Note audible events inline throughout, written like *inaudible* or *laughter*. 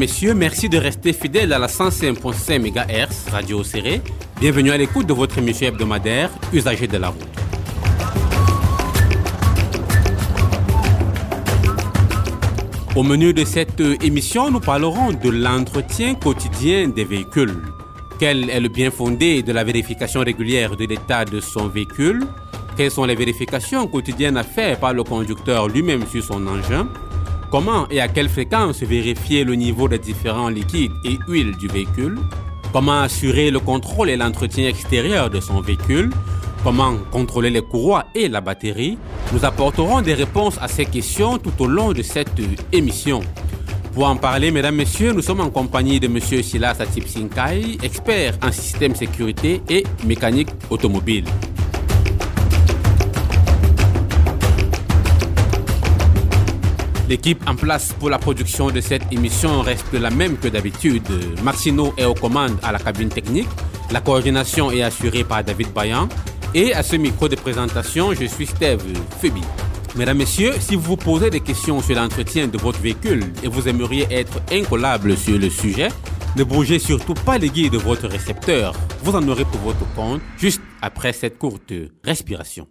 Messieurs, merci de rester fidèles à la 105.5 MHz Radio Serré. Bienvenue à l'écoute de votre émission hebdomadaire Usagers de la route. Au menu de cette émission, nous parlerons de l'entretien quotidien des véhicules. Quel est le bien fondé de la vérification régulière de l'état de son véhicule? Quelles sont les vérifications quotidiennes à faire par le conducteur lui-même sur son engin? Comment et à quelle fréquence vérifier le niveau des différents liquides et huiles du véhicule? Comment assurer le contrôle et l'entretien extérieur de son véhicule? Comment contrôler les courroies et la batterie? Nous apporterons des réponses à ces questions tout au long de cette émission. Pour en parler, mesdames, messieurs, nous sommes en compagnie de M. Silas Atip Sinkai, expert en système sécurité et mécanique automobile. L'équipe en place pour la production de cette émission reste la même que d'habitude. Marcino est aux commandes à la cabine technique. La coordination est assurée par David Bayan. Et à ce micro de présentation, je suis Steve Febi. Mesdames, Messieurs, si vous vous posez des questions sur l'entretien de votre véhicule et vous aimeriez être incollable sur le sujet, ne bougez surtout pas les guides de votre récepteur. Vous en aurez pour votre compte juste après cette courte respiration.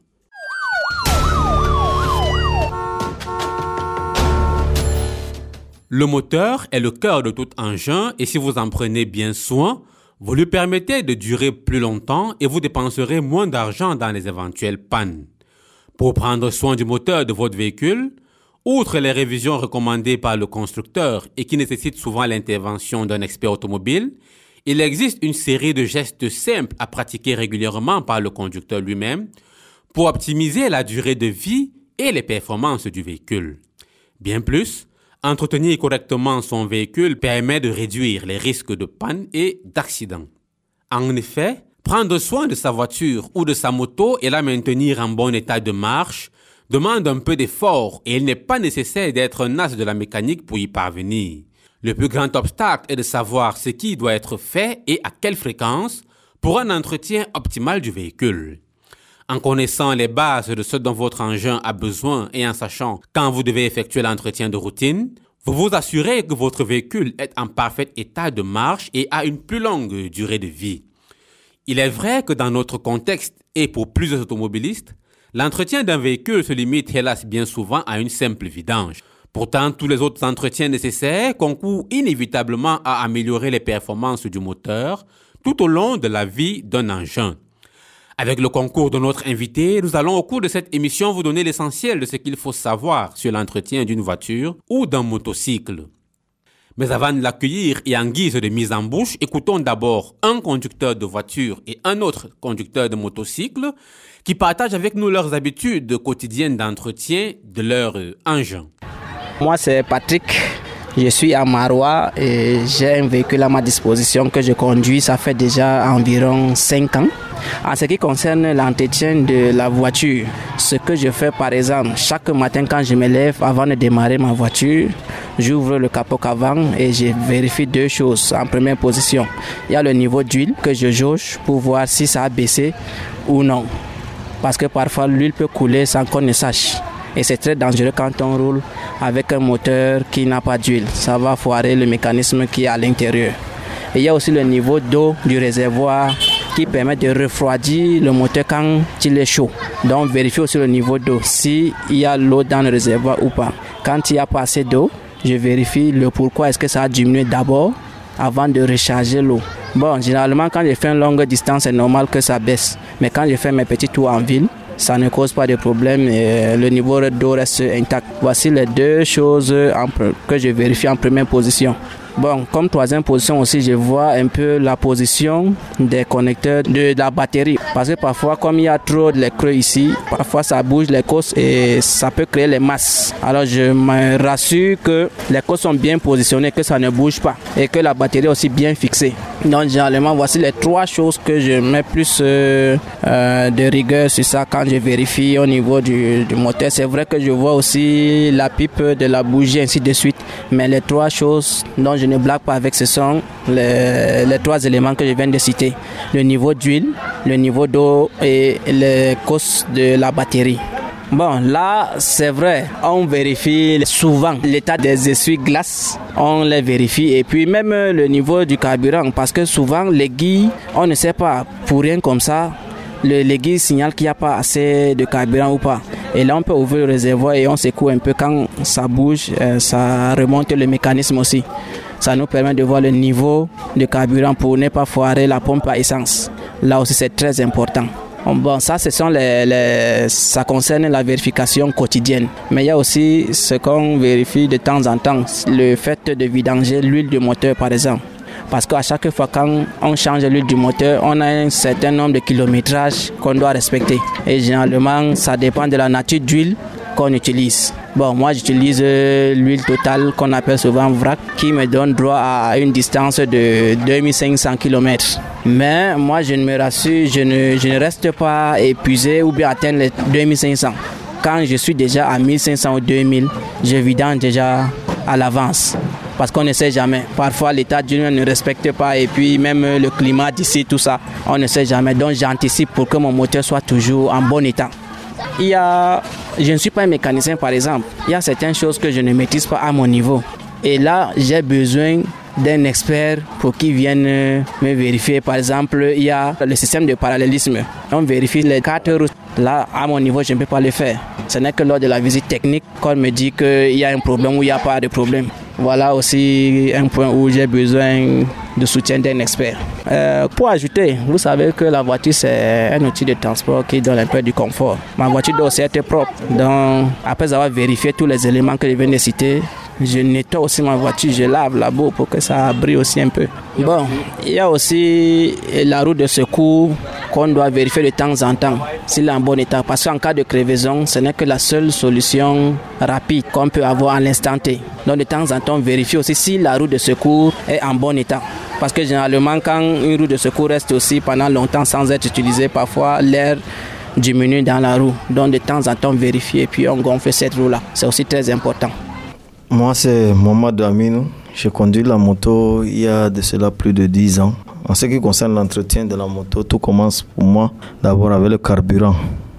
Le moteur est le cœur de tout engin et si vous en prenez bien soin, vous lui permettez de durer plus longtemps et vous dépenserez moins d'argent dans les éventuelles pannes. Pour prendre soin du moteur de votre véhicule, outre les révisions recommandées par le constructeur et qui nécessitent souvent l'intervention d'un expert automobile, il existe une série de gestes simples à pratiquer régulièrement par le conducteur lui-même pour optimiser la durée de vie et les performances du véhicule. Bien plus, Entretenir correctement son véhicule permet de réduire les risques de panne et d'accident. En effet, prendre soin de sa voiture ou de sa moto et la maintenir en bon état de marche demande un peu d'effort et il n'est pas nécessaire d'être un as de la mécanique pour y parvenir. Le plus grand obstacle est de savoir ce qui doit être fait et à quelle fréquence pour un entretien optimal du véhicule. En connaissant les bases de ce dont votre engin a besoin et en sachant quand vous devez effectuer l'entretien de routine, vous vous assurez que votre véhicule est en parfait état de marche et a une plus longue durée de vie. Il est vrai que dans notre contexte et pour plusieurs automobilistes, l'entretien d'un véhicule se limite hélas bien souvent à une simple vidange. Pourtant, tous les autres entretiens nécessaires concourent inévitablement à améliorer les performances du moteur tout au long de la vie d'un engin. Avec le concours de notre invité, nous allons au cours de cette émission vous donner l'essentiel de ce qu'il faut savoir sur l'entretien d'une voiture ou d'un motocycle. Mais avant de l'accueillir et en guise de mise en bouche, écoutons d'abord un conducteur de voiture et un autre conducteur de motocycle qui partagent avec nous leurs habitudes quotidiennes d'entretien de leur engin. Moi, c'est Patrick. Je suis à Marois et j'ai un véhicule à ma disposition que je conduis. Ça fait déjà environ 5 ans. En ce qui concerne l'entretien de la voiture, ce que je fais par exemple, chaque matin quand je me lève avant de démarrer ma voiture, j'ouvre le capot avant et je vérifie deux choses en première position. Il y a le niveau d'huile que je jauge pour voir si ça a baissé ou non. Parce que parfois l'huile peut couler sans qu'on ne sache. Et c'est très dangereux quand on roule avec un moteur qui n'a pas d'huile. Ça va foirer le mécanisme qui est à l'intérieur. Il y a aussi le niveau d'eau du réservoir qui permet de refroidir le moteur quand il est chaud. Donc vérifier aussi le niveau d'eau, s'il y a l'eau dans le réservoir ou pas. Quand il y a pas assez d'eau, je vérifie le pourquoi est-ce que ça a diminué d'abord avant de recharger l'eau. Bon, généralement quand je fais une longue distance, c'est normal que ça baisse. Mais quand je fais mes petits tours en ville, ça ne cause pas de problème et le niveau d'eau reste intact. Voici les deux choses que je vérifie en première position. Bon, comme troisième position aussi, je vois un peu la position des connecteurs de la batterie. Parce que parfois, comme il y a trop de creux ici, parfois ça bouge les cosses et ça peut créer les masses. Alors je me rassure que les cosses sont bien positionnées, que ça ne bouge pas et que la batterie est aussi bien fixée. Donc généralement, voici les trois choses que je mets plus euh, euh, de rigueur sur ça quand je vérifie au niveau du, du moteur. C'est vrai que je vois aussi la pipe de la bougie, ainsi de suite. Mais les trois choses dont je ne blague pas avec, ce sont les, les, trois éléments que je viens de citer. Le niveau d'huile, le niveau d'eau et les cosses de la batterie. Bon, là, c'est vrai, on vérifie souvent l'état des essuie-glaces, on les vérifie et puis même le niveau du carburant parce que souvent l'aiguille, on ne sait pas pour rien comme ça, le l'aiguille signale qu'il n'y a pas assez de carburant ou pas. Et là, on peut ouvrir le réservoir et on secoue un peu quand ça bouge, euh, ça remonte le mécanisme aussi. Ça nous permet de voir le niveau de carburant pour ne pas foirer la pompe à essence. Là aussi, c'est très important. Bon, ça, ce sont les, ça concerne la vérification quotidienne. Mais il y a aussi ce qu'on vérifie de temps en temps, le fait de vidanger l'huile du moteur, par exemple. Parce qu'à chaque fois quand on change l'huile du moteur, on a un certain nombre de kilométrages qu'on doit respecter. Et généralement, ça dépend de la nature d'huile qu'on utilise. Bon, moi j'utilise euh, l'huile totale qu'on appelle souvent vrac qui me donne droit à une distance de 2500 km. Mais moi je ne me rassure, je ne, je ne reste pas épuisé ou bien atteindre les 2500. Quand je suis déjà à 1500 ou 2000, je vidange déjà à l'avance parce qu'on ne sait jamais. Parfois, l'état d'huile ne respecte pas et puis même le climat d'ici, tout ça, on ne sait jamais. Donc, j'anticipe pour que mon moteur soit toujours en bon état. Il y a, je ne suis pas un mécanicien par exemple. Il y a certaines choses que je ne maîtrise pas à mon niveau. Et là, j'ai besoin d'un expert pour qu'il vienne me vérifier. Par exemple, il y a le système de parallélisme. On vérifie les quatre routes. Là, à mon niveau, je ne peux pas le faire. Ce n'est que lors de la visite technique qu'on me dit qu'il y a un problème ou il n'y a pas de problème. Voilà aussi un point où j'ai besoin de soutien d'un expert. Euh, pour ajouter, vous savez que la voiture c'est un outil de transport qui donne un peu du confort. Ma voiture doit aussi être propre. Donc, après avoir vérifié tous les éléments que je viens de citer, je nettoie aussi ma voiture, je lave la boue pour que ça brille aussi un peu. Bon, il y a aussi la roue de secours qu'on doit vérifier de temps en temps s'il est en bon état. Parce qu'en cas de crevaison, ce n'est que la seule solution rapide qu'on peut avoir à l'instant T. Donc de temps en temps, on aussi si la roue de secours est en bon état. Parce que généralement, quand une roue de secours reste aussi pendant longtemps sans être utilisée, parfois l'air diminue dans la roue. Donc de temps en temps, vérifier et puis on gonfle cette roue-là. C'est aussi très important. Moi, c'est Mohamed Amin. J'ai conduit la moto il y a de cela plus de 10 ans. En ce qui concerne l'entretien de la moto, tout commence pour moi d'abord avec le carburant.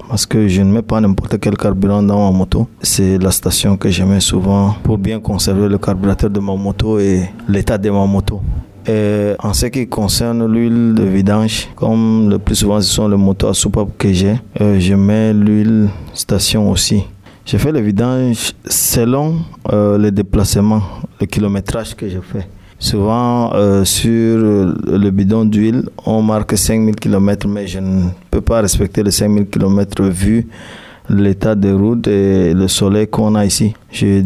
Parce que je ne mets pas n'importe quel carburant dans ma moto. C'est la station que je mets souvent pour bien conserver le carburateur de ma moto et l'état de ma moto. Et en ce qui concerne l'huile de vidange, comme le plus souvent ce sont les motos à soupape que j'ai, euh, je mets l'huile station aussi. Je fais le vidange selon euh, les déplacements, le kilométrage que je fais. Souvent, euh, sur le bidon d'huile, on marque 5000 km, mais je ne peux pas respecter les 5000 km vu l'état des routes et le soleil qu'on a ici. Je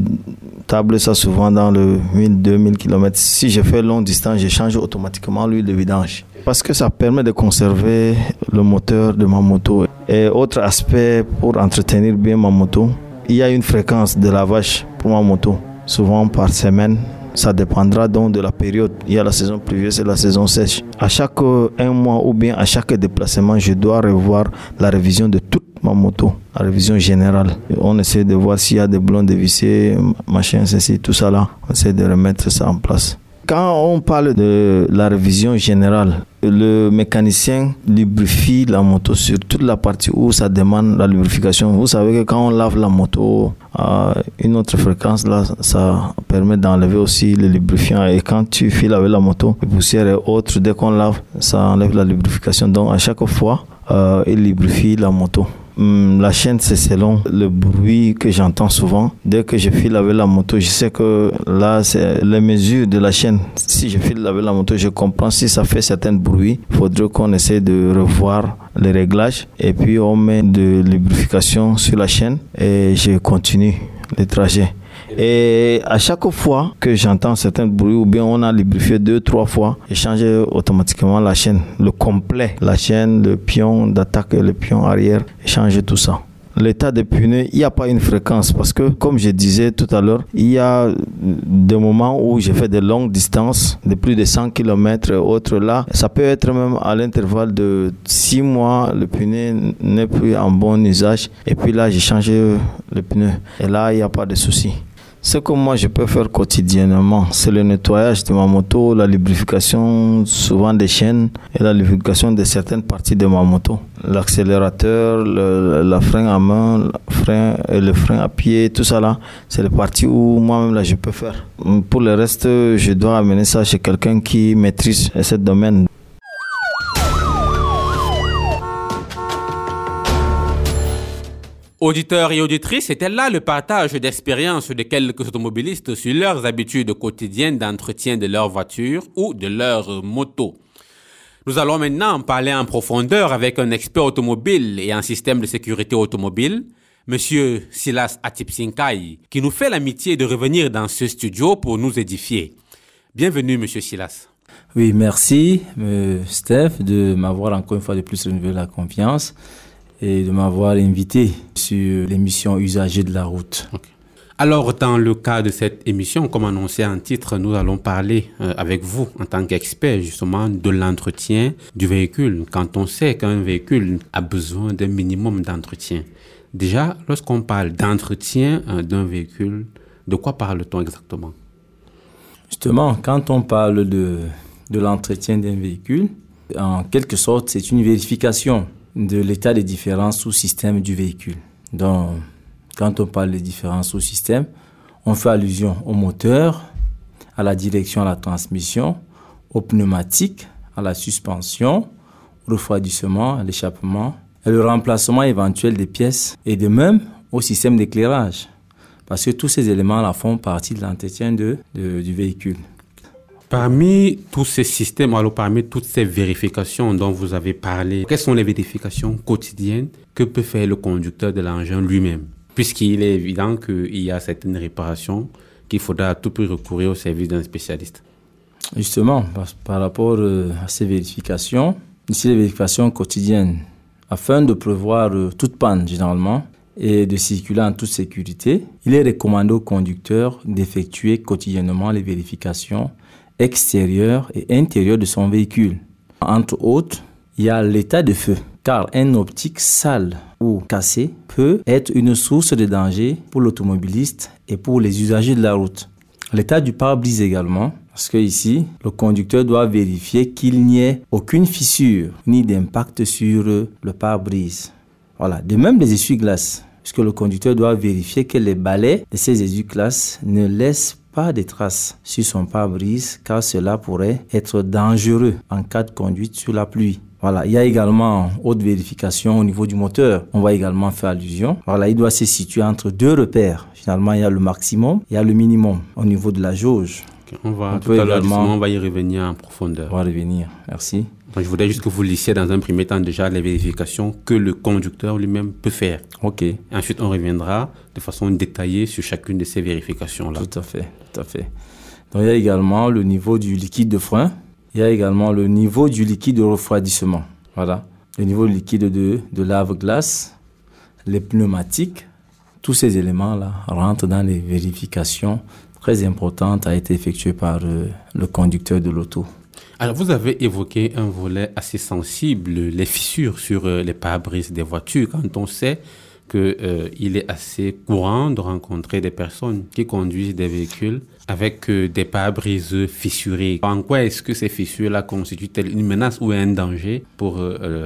table ça souvent dans le 1000-2000 km. Si je fais longue distance, je change automatiquement l'huile de vidange. Parce que ça permet de conserver le moteur de ma moto. Et autre aspect pour entretenir bien ma moto, il y a une fréquence de lavage pour ma moto, souvent par semaine. Ça dépendra donc de la période. Il y a la saison pluvieuse et la saison sèche. À chaque un mois ou bien à chaque déplacement, je dois revoir la révision de toute ma moto, la révision générale. On essaie de voir s'il y a des blonds dévissés, machin, ceci, tout ça là. On essaie de remettre ça en place. Quand on parle de la révision générale, le mécanicien lubrifie la moto sur toute la partie où ça demande la lubrification. Vous savez que quand on lave la moto à une autre fréquence, là, ça permet d'enlever aussi le lubrifiant. Et quand tu files avec la moto, les poussières et autres, dès qu'on lave, ça enlève la lubrification. Donc à chaque fois, euh, il lubrifie la moto. Hum, la chaîne, c'est selon le bruit que j'entends souvent. Dès que je file avec la moto, je sais que là, c'est les mesures de la chaîne. Si je file avec la moto, je comprends si ça fait certains bruits. Il faudrait qu'on essaie de revoir les réglages. Et puis, on met de lubrification sur la chaîne et je continue le trajet. Et à chaque fois que j'entends certains bruits ou bien on a lubrifié deux, trois fois, je change automatiquement la chaîne, le complet, la chaîne, le pion d'attaque et le pion arrière, je change tout ça l'état des pneus, il n'y a pas une fréquence parce que, comme je disais tout à l'heure, il y a des moments où j'ai fait de longues distances, de plus de 100 km, autres là. Ça peut être même à l'intervalle de 6 mois, le pneu n'est plus en bon usage. Et puis là, j'ai changé le pneu. Et là, il n'y a pas de souci. Ce que moi je peux faire quotidiennement, c'est le nettoyage de ma moto, la lubrification souvent des chaînes et la lubrification de certaines parties de ma moto. L'accélérateur, la frein à main, le frein, et le frein à pied, tout ça là, c'est les parties où moi-même là je peux faire. Pour le reste, je dois amener ça chez quelqu'un qui maîtrise ce domaine. Auditeurs et auditrices, c'était là le partage d'expériences de quelques automobilistes sur leurs habitudes quotidiennes d'entretien de leur voiture ou de leur moto. Nous allons maintenant parler en profondeur avec un expert automobile et un système de sécurité automobile, Monsieur Silas Atipsinkai, qui nous fait l'amitié de revenir dans ce studio pour nous édifier. Bienvenue, Monsieur Silas. Oui, merci, euh, Steph, de m'avoir encore une fois de plus renouvelé la confiance et de m'avoir invité sur l'émission Usagers de la route. Alors, dans le cas de cette émission, comme annoncé en titre, nous allons parler euh, avec vous en tant qu'expert justement de l'entretien du véhicule. Quand on sait qu'un véhicule a besoin d'un minimum d'entretien. Déjà, lorsqu'on parle d'entretien euh, d'un véhicule, de quoi parle-t-on exactement? Justement, quand on parle de, de l'entretien d'un véhicule, en quelque sorte, c'est une vérification de l'état des différents sous-systèmes du véhicule. Donc, quand on parle des différents sous-systèmes, on fait allusion au moteur, à la direction, à la transmission, aux pneumatiques, à la suspension, au refroidissement, à l'échappement, et le remplacement éventuel des pièces, et de même au système d'éclairage. Parce que tous ces éléments-là font partie de l'entretien du véhicule. Parmi tous ces systèmes, alors parmi toutes ces vérifications dont vous avez parlé, quelles sont les vérifications quotidiennes que peut faire le conducteur de l'engin lui-même? Puisqu'il est évident qu'il y a certaines réparations qu'il faudra à tout prix recourir au service d'un spécialiste. Justement, par, rapport euh, à ces vérifications, ici les vérifications quotidiennes, afin de prévoir euh, toute panne généralement, et de circuler en toute sécurité, il est recommandé au conducteur d'effectuer quotidiennement les vérifications extérieur et intérieur de son véhicule. Entre autres, il y a l'état de feu, car un optique sale ou cassé peut être une source de danger pour l'automobiliste et pour les usagers de la route. L'état du pare-brise également, parce que ici, le conducteur doit vérifier qu'il n'y ait aucune fissure ni d'impact sur le pare-brise. Voilà. De même, les essuie-glaces, puisque le conducteur doit vérifier que les balais de ces essuie-glaces ne laissent pas de traces sur son pare-brise car cela pourrait être dangereux en cas de conduite sur la pluie. Voilà, il y a également haute vérification au niveau du moteur. On va également faire allusion. Voilà, il doit se situer entre deux repères. Finalement, il y a le maximum, il y a le minimum au niveau de la jauge. on va tout à l'heure on va y revenir en profondeur. On va revenir. Merci je voudrais juste que vous lissiez dans un premier temps déjà les vérifications que le conducteur lui-même peut faire. OK. Ensuite, on reviendra de façon détaillée sur chacune de ces vérifications-là. Tout à fait, tout à fait. Donc, il y a également le niveau du liquide de frein. Il y a également le niveau du liquide de refroidissement. Voilà. Le niveau du liquide de, de lave-glace, les pneumatiques, tous ces éléments-là rentrent dans les vérifications très importantes à être effectuées par euh, le conducteur de l'auto. Alors, vous avez évoqué un volet assez sensible, les fissures sur euh, les pare-brises des voitures. Quand on sait qu'il euh, est assez courant de rencontrer des personnes qui conduisent des véhicules avec euh, des pare-brises fissurés. En quoi est-ce que ces fissures-là constituent-elles une menace ou un danger pour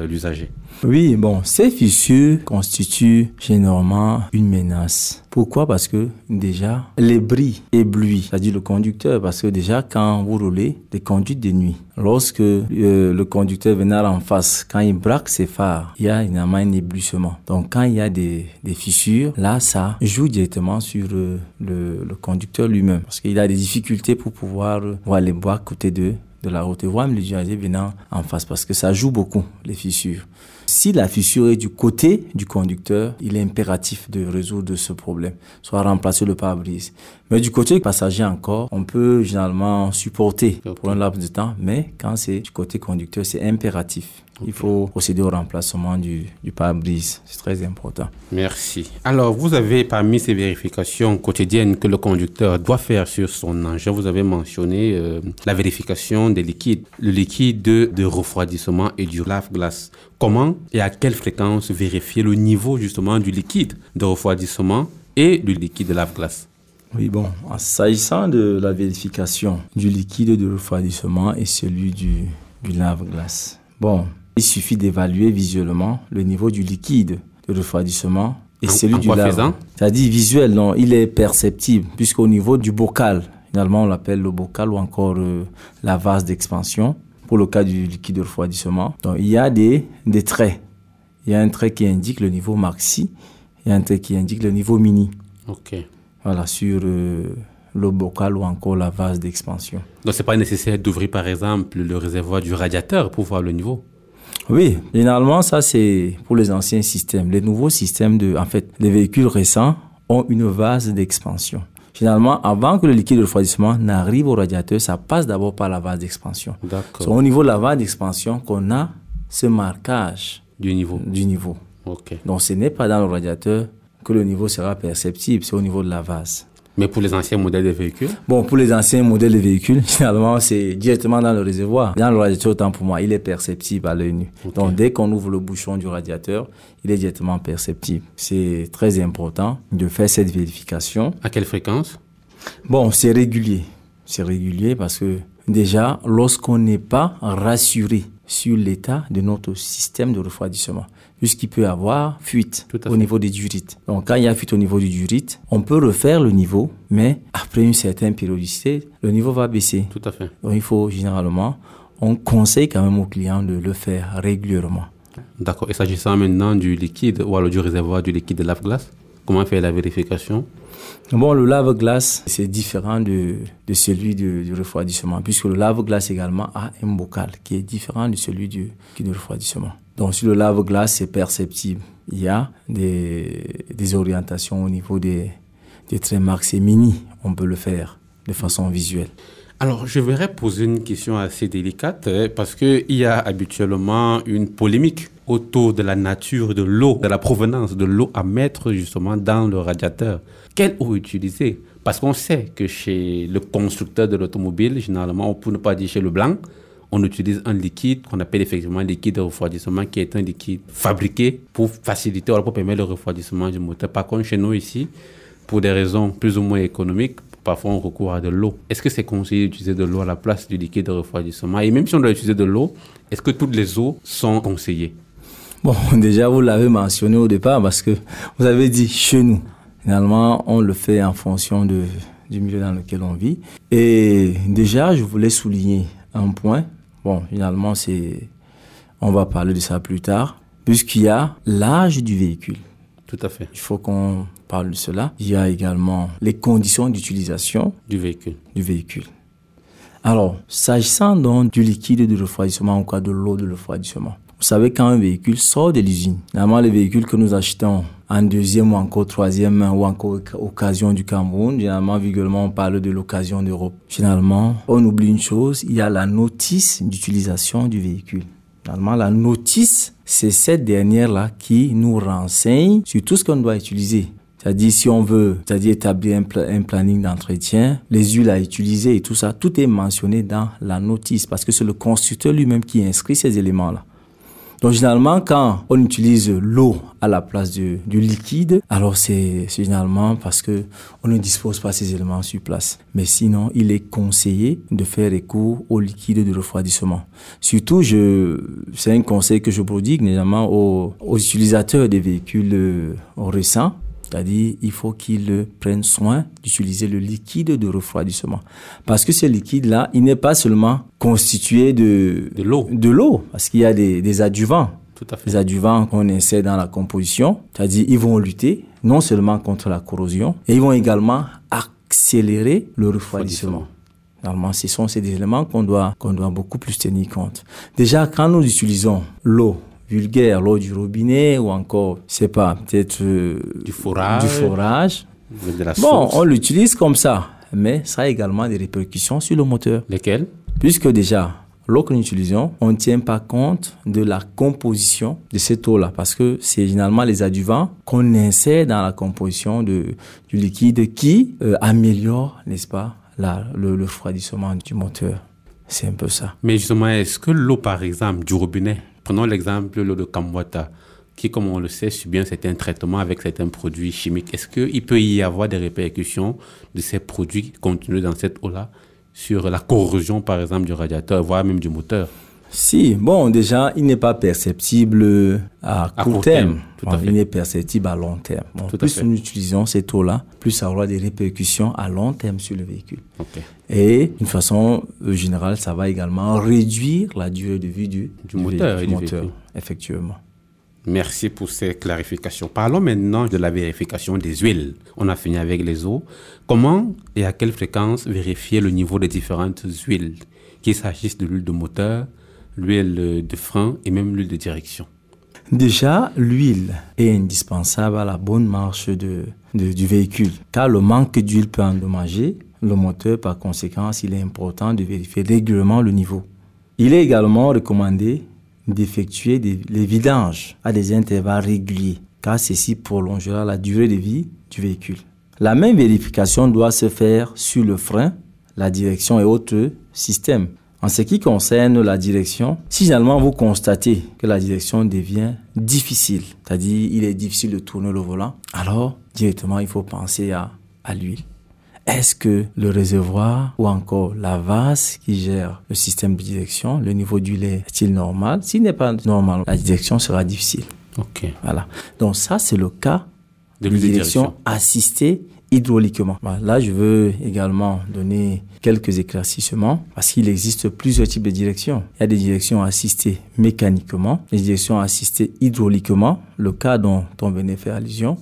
l'usager? Oui, bon, ces fissures constituent généralement une menace pourquoi? Parce que déjà, les bris éblouissent, c'est-à-dire le conducteur, parce que déjà, quand vous roulez, les conduites de nuit, lorsque euh, le conducteur venait en face, quand il braque ses phares, il y a énormément un éblouissement. Donc, quand il y a des, fissures, là, ça joue directement sur euh, le, conducteur lui-même, parce qu'il a des difficultés pour pouvoir euh, voir les bois côté de, de la route et voir les usagers venant en face, parce que ça joue beaucoup, les fissures. Si la fissure est du côté du conducteur, il est impératif de résoudre ce problème, soit remplacer le pare-brise. Mais du côté du passager encore, on peut généralement supporter pour un laps de temps, mais quand c'est du côté conducteur, c'est impératif. Il faut procéder au remplacement du, du pare-brise. C'est très important. Merci. Alors, vous avez parmi ces vérifications quotidiennes que le conducteur doit faire sur son engin, vous avez mentionné euh, la vérification des liquides, le liquide de refroidissement et du lave-glace. Comment et à quelle fréquence vérifier le niveau justement du liquide de refroidissement et du liquide de lave-glace? Oui, bon, en s'agissant de la vérification du liquide de refroidissement et celui du, du lave-glace. Bon, il suffit d'évaluer visuellement le niveau du liquide de refroidissement et En- celui en du lave. C'est-à-dire visuel, non, il est perceptible puisqu'au niveau du bocal, finalement on l'appelle le bocal ou encore euh, la vase d'expansion pour le cas du liquide de refroidissement. Donc il y a des, des traits. Il y a un trait qui indique le niveau maxi, il y a un trait qui indique le niveau mini. Ok. Voilà, sur euh, le bocal ou encore la vase d'expansion. Donc, c'est pas nécessaire d'ouvrir, par exemple, le réservoir du radiateur pour voir le niveau. Oui, généralement, ça c'est pour les anciens systèmes. Les nouveaux systèmes de, en fait, les véhicules récents ont une vase d'expansion. Généralement, avant que le liquide de refroidissement n'arrive au radiateur, ça passe d'abord par la vase d'expansion. C'est D'accord. au niveau de la vase d'expansion qu'on a ce marquage Du niveau. du niveau. Ok. Donc, ce n'est pas dans le radiateur que le niveau sera perceptible, c'est au niveau de la vase. Mais pour les anciens modèles de véhicules, Bon, pour les anciens modèles de véhicules, *laughs* généralement, c'est directement dans le réservoir. Dans le radiateur, autant pour moi, il est perceptible à l'œil nu. Donc, dès qu'on ouvre le bouchon du radiateur, il est directement perceptible. C'est très important de faire cette vérification. à quelle fréquence? Bon, c'est régulier. C'est régulier parce que déjà, lorsqu'on n'est pas rassuré sur l'état de notre système de refroidissement, puisqu'il peut y avoir fuite au niveau des diurites. Donc, quand il y a fuite au niveau du diurite, on peut refaire le niveau, mais après une certaine périodicité, le niveau va baisser. Tout à fait. Donc, il faut généralement, on conseille quand même aux clients de le faire régulièrement. D'accord. Et s'agissant maintenant du liquide, ou alors du réservoir du liquide de lave-glace, comment faire la vérification? Bon, le lave-glace, c'est différent de, de celui du, du refroidissement, puisque le lave-glace également a un bocal qui est différent de celui du refroidissement. Donc, sur le lave-glace, c'est perceptible. Il y a des, des orientations au niveau des, des traits et mini. On peut le faire de façon visuelle. Alors, je voudrais poser une question assez délicate euh, parce qu'il y a habituellement une polémique autour de la nature de l'eau, de la provenance de l'eau à mettre justement dans le radiateur. Quelle eau utiliser? Parce qu'on sait que chez le constructeur de l'automobile, généralement, pour ne pas dire chez le blanc, on utilise un liquide qu'on appelle effectivement liquide de refroidissement, qui est un liquide fabriqué pour faciliter ou pour permettre le refroidissement du moteur. Par contre, chez nous ici, pour des raisons plus ou moins économiques, parfois on recourt à de l'eau. Est-ce que c'est conseillé d'utiliser de l'eau à la place du liquide de refroidissement? Et même si on doit utiliser de l'eau, est-ce que toutes les eaux sont conseillées? Bon, *laughs* déjà, vous l'avez mentionné au départ parce que vous avez dit chez nous. Finalement, on le fait en fonction de, du milieu dans lequel on vit. Et déjà, je voulais souligner un point. Bon, finalement, c'est, on va parler de ça plus tard, puisqu'il y a l'âge du véhicule. Tout à fait. Il faut qu'on parle de cela. Il y a également les conditions d'utilisation Du véhicule. du véhicule. Alors, s'agissant donc du liquide de refroidissement ou quoi de l'eau de refroidissement, vous savez quand un véhicule sort de l'usine, normalement les véhicules que nous achetons en deuxième ou encore troisième ou encore oc- occasion du Cameroun, généralement vulgairement on parle de l'occasion d'Europe. Généralement, on oublie une chose, il y a la notice d'utilisation du véhicule. Normalement, la notice, c'est cette dernière-là qui nous renseigne sur tout ce qu'on doit utiliser. C'est-à-dire, si on veut, c'est-à-dire établir un, un planning d'entretien, les huiles à utiliser et tout ça, tout est mentionné dans la notice parce que c'est le constructeur lui-même qui inscrit ces éléments-là. Donc généralement, quand on utilise l'eau à la place du, du liquide, alors c'est généralement parce que on ne dispose pas ces éléments sur place. Mais sinon, il est conseillé de faire recours au liquide de refroidissement. Surtout, je c'est un conseil que je prodigue généralement aux, aux utilisateurs des véhicules euh, récents. C'est-à-dire, il faut qu'ils prennent soin d'utiliser le liquide de refroidissement. Parce que ce liquide-là, il n'est pas seulement constitué de, De l'eau. de l'eau, parce qu'il y a des, des adjuvants. Tout à fait. Les adjuvants qu'on insère dans la composition, c'est-à-dire ils vont lutter non seulement contre la corrosion, et ils vont également accélérer le refroidissement. Normalement, ce sont ces éléments qu'on doit, qu'on doit beaucoup plus tenir compte. Déjà, quand nous utilisons l'eau vulgaire, l'eau du robinet ou encore, je sais pas, peut-être euh, Du forage. du forage, De la bon, on l'utilise comme ça, mais ça a également des répercussions sur le moteur. Lesquels Puisque déjà, l'eau que nous utilisons, on ne tient pas compte de la composition de cette eau-là, parce que c'est généralement les adjuvants qu'on insère dans la composition de, du liquide qui euh, améliore, n'est-ce pas, la, le, le refroidissement du moteur. C'est un peu ça. Mais justement, est-ce que l'eau, par exemple, du robinet, prenons l'exemple de Kamwata, qui, comme on le sait, subit un certain traitement avec certains produits chimiques. Est-ce qu'il peut y avoir des répercussions de ces produits contenus dans cette eau-là sur la corrosion, par exemple, du radiateur, voire même du moteur? Si, bon, déjà, il n'est pas perceptible à, court, terme. il n'est perceptible à long terme. plus nous utilisons cette eau-là, plus ça aura des répercussions à long terme sur le véhicule. Et d'une façon générale, ça va également réduire la durée de vie du, moteur. du moteur effectivement. Merci pour ces clarifications. Parlons maintenant de la vérification des huiles. On a fini avec les eaux. Comment et à quelle fréquence vérifier le niveau des différentes huiles, qu'il s'agisse de l'huile de moteur, l'huile de frein et même l'huile de direction Déjà, l'huile est indispensable à la bonne marche de, du véhicule, car le manque d'huile peut endommager le moteur. Par conséquent, il est important de vérifier régulièrement le niveau. Il est également recommandé d'effectuer les vidanges à des intervalles réguliers, car ceci prolongera la durée de vie du véhicule. La même vérification doit se faire sur le frein, la direction et autres systèmes. En ce qui concerne la direction, si finalement vous constatez que la direction devient difficile, c'est-à-dire il est difficile de tourner le volant, alors directement il faut penser à, à l'huile. Est-ce que le réservoir ou encore la vase qui gère le système de direction, le niveau d'huile est-il normal? S'il n'est pas normal, la direction sera difficile. Ok. Voilà. Donc ça, c'est le cas de, la direction assistée hydrauliquement. Là, je veux également donner quelques éclaircissements parce qu'il existe plusieurs types de directions. Il y a des directions assistées mécaniquement, des directions assistées hydrauliquement, le cas dont on venait faire allusion.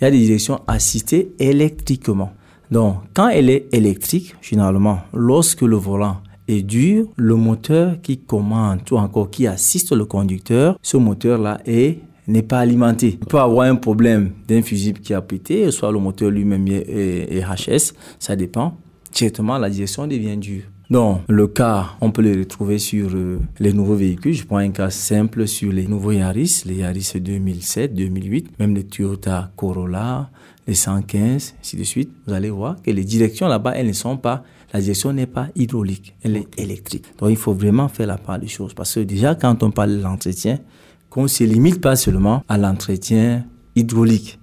Il y a des directions assistées électriquement. Donc, quand elle est électrique, généralement, lorsque le volant est dur, le moteur qui commande ou encore qui assiste le conducteur, ce moteur-là est n'est pas alimenté. Il peut avoir un problème d'un fusible qui a pété, soit le moteur lui-même est, HS, ça dépend. Directement, la direction devient dure. Donc, le cas, on peut le retrouver sur euh, les nouveaux véhicules. Je prends un cas simple sur les nouveaux Yaris, les Yaris 2007, 2008, même les Toyota Corolla, les 115, ainsi de suite. Vous allez voir que les directions là-bas, elles ne sont pas, la direction n'est pas hydraulique, elle est électrique. Donc, il faut vraiment faire la part des choses. Parce que déjà, quand on parle de l'entretien, qu'on ne se limite pas seulement à l'entretien hydraulique.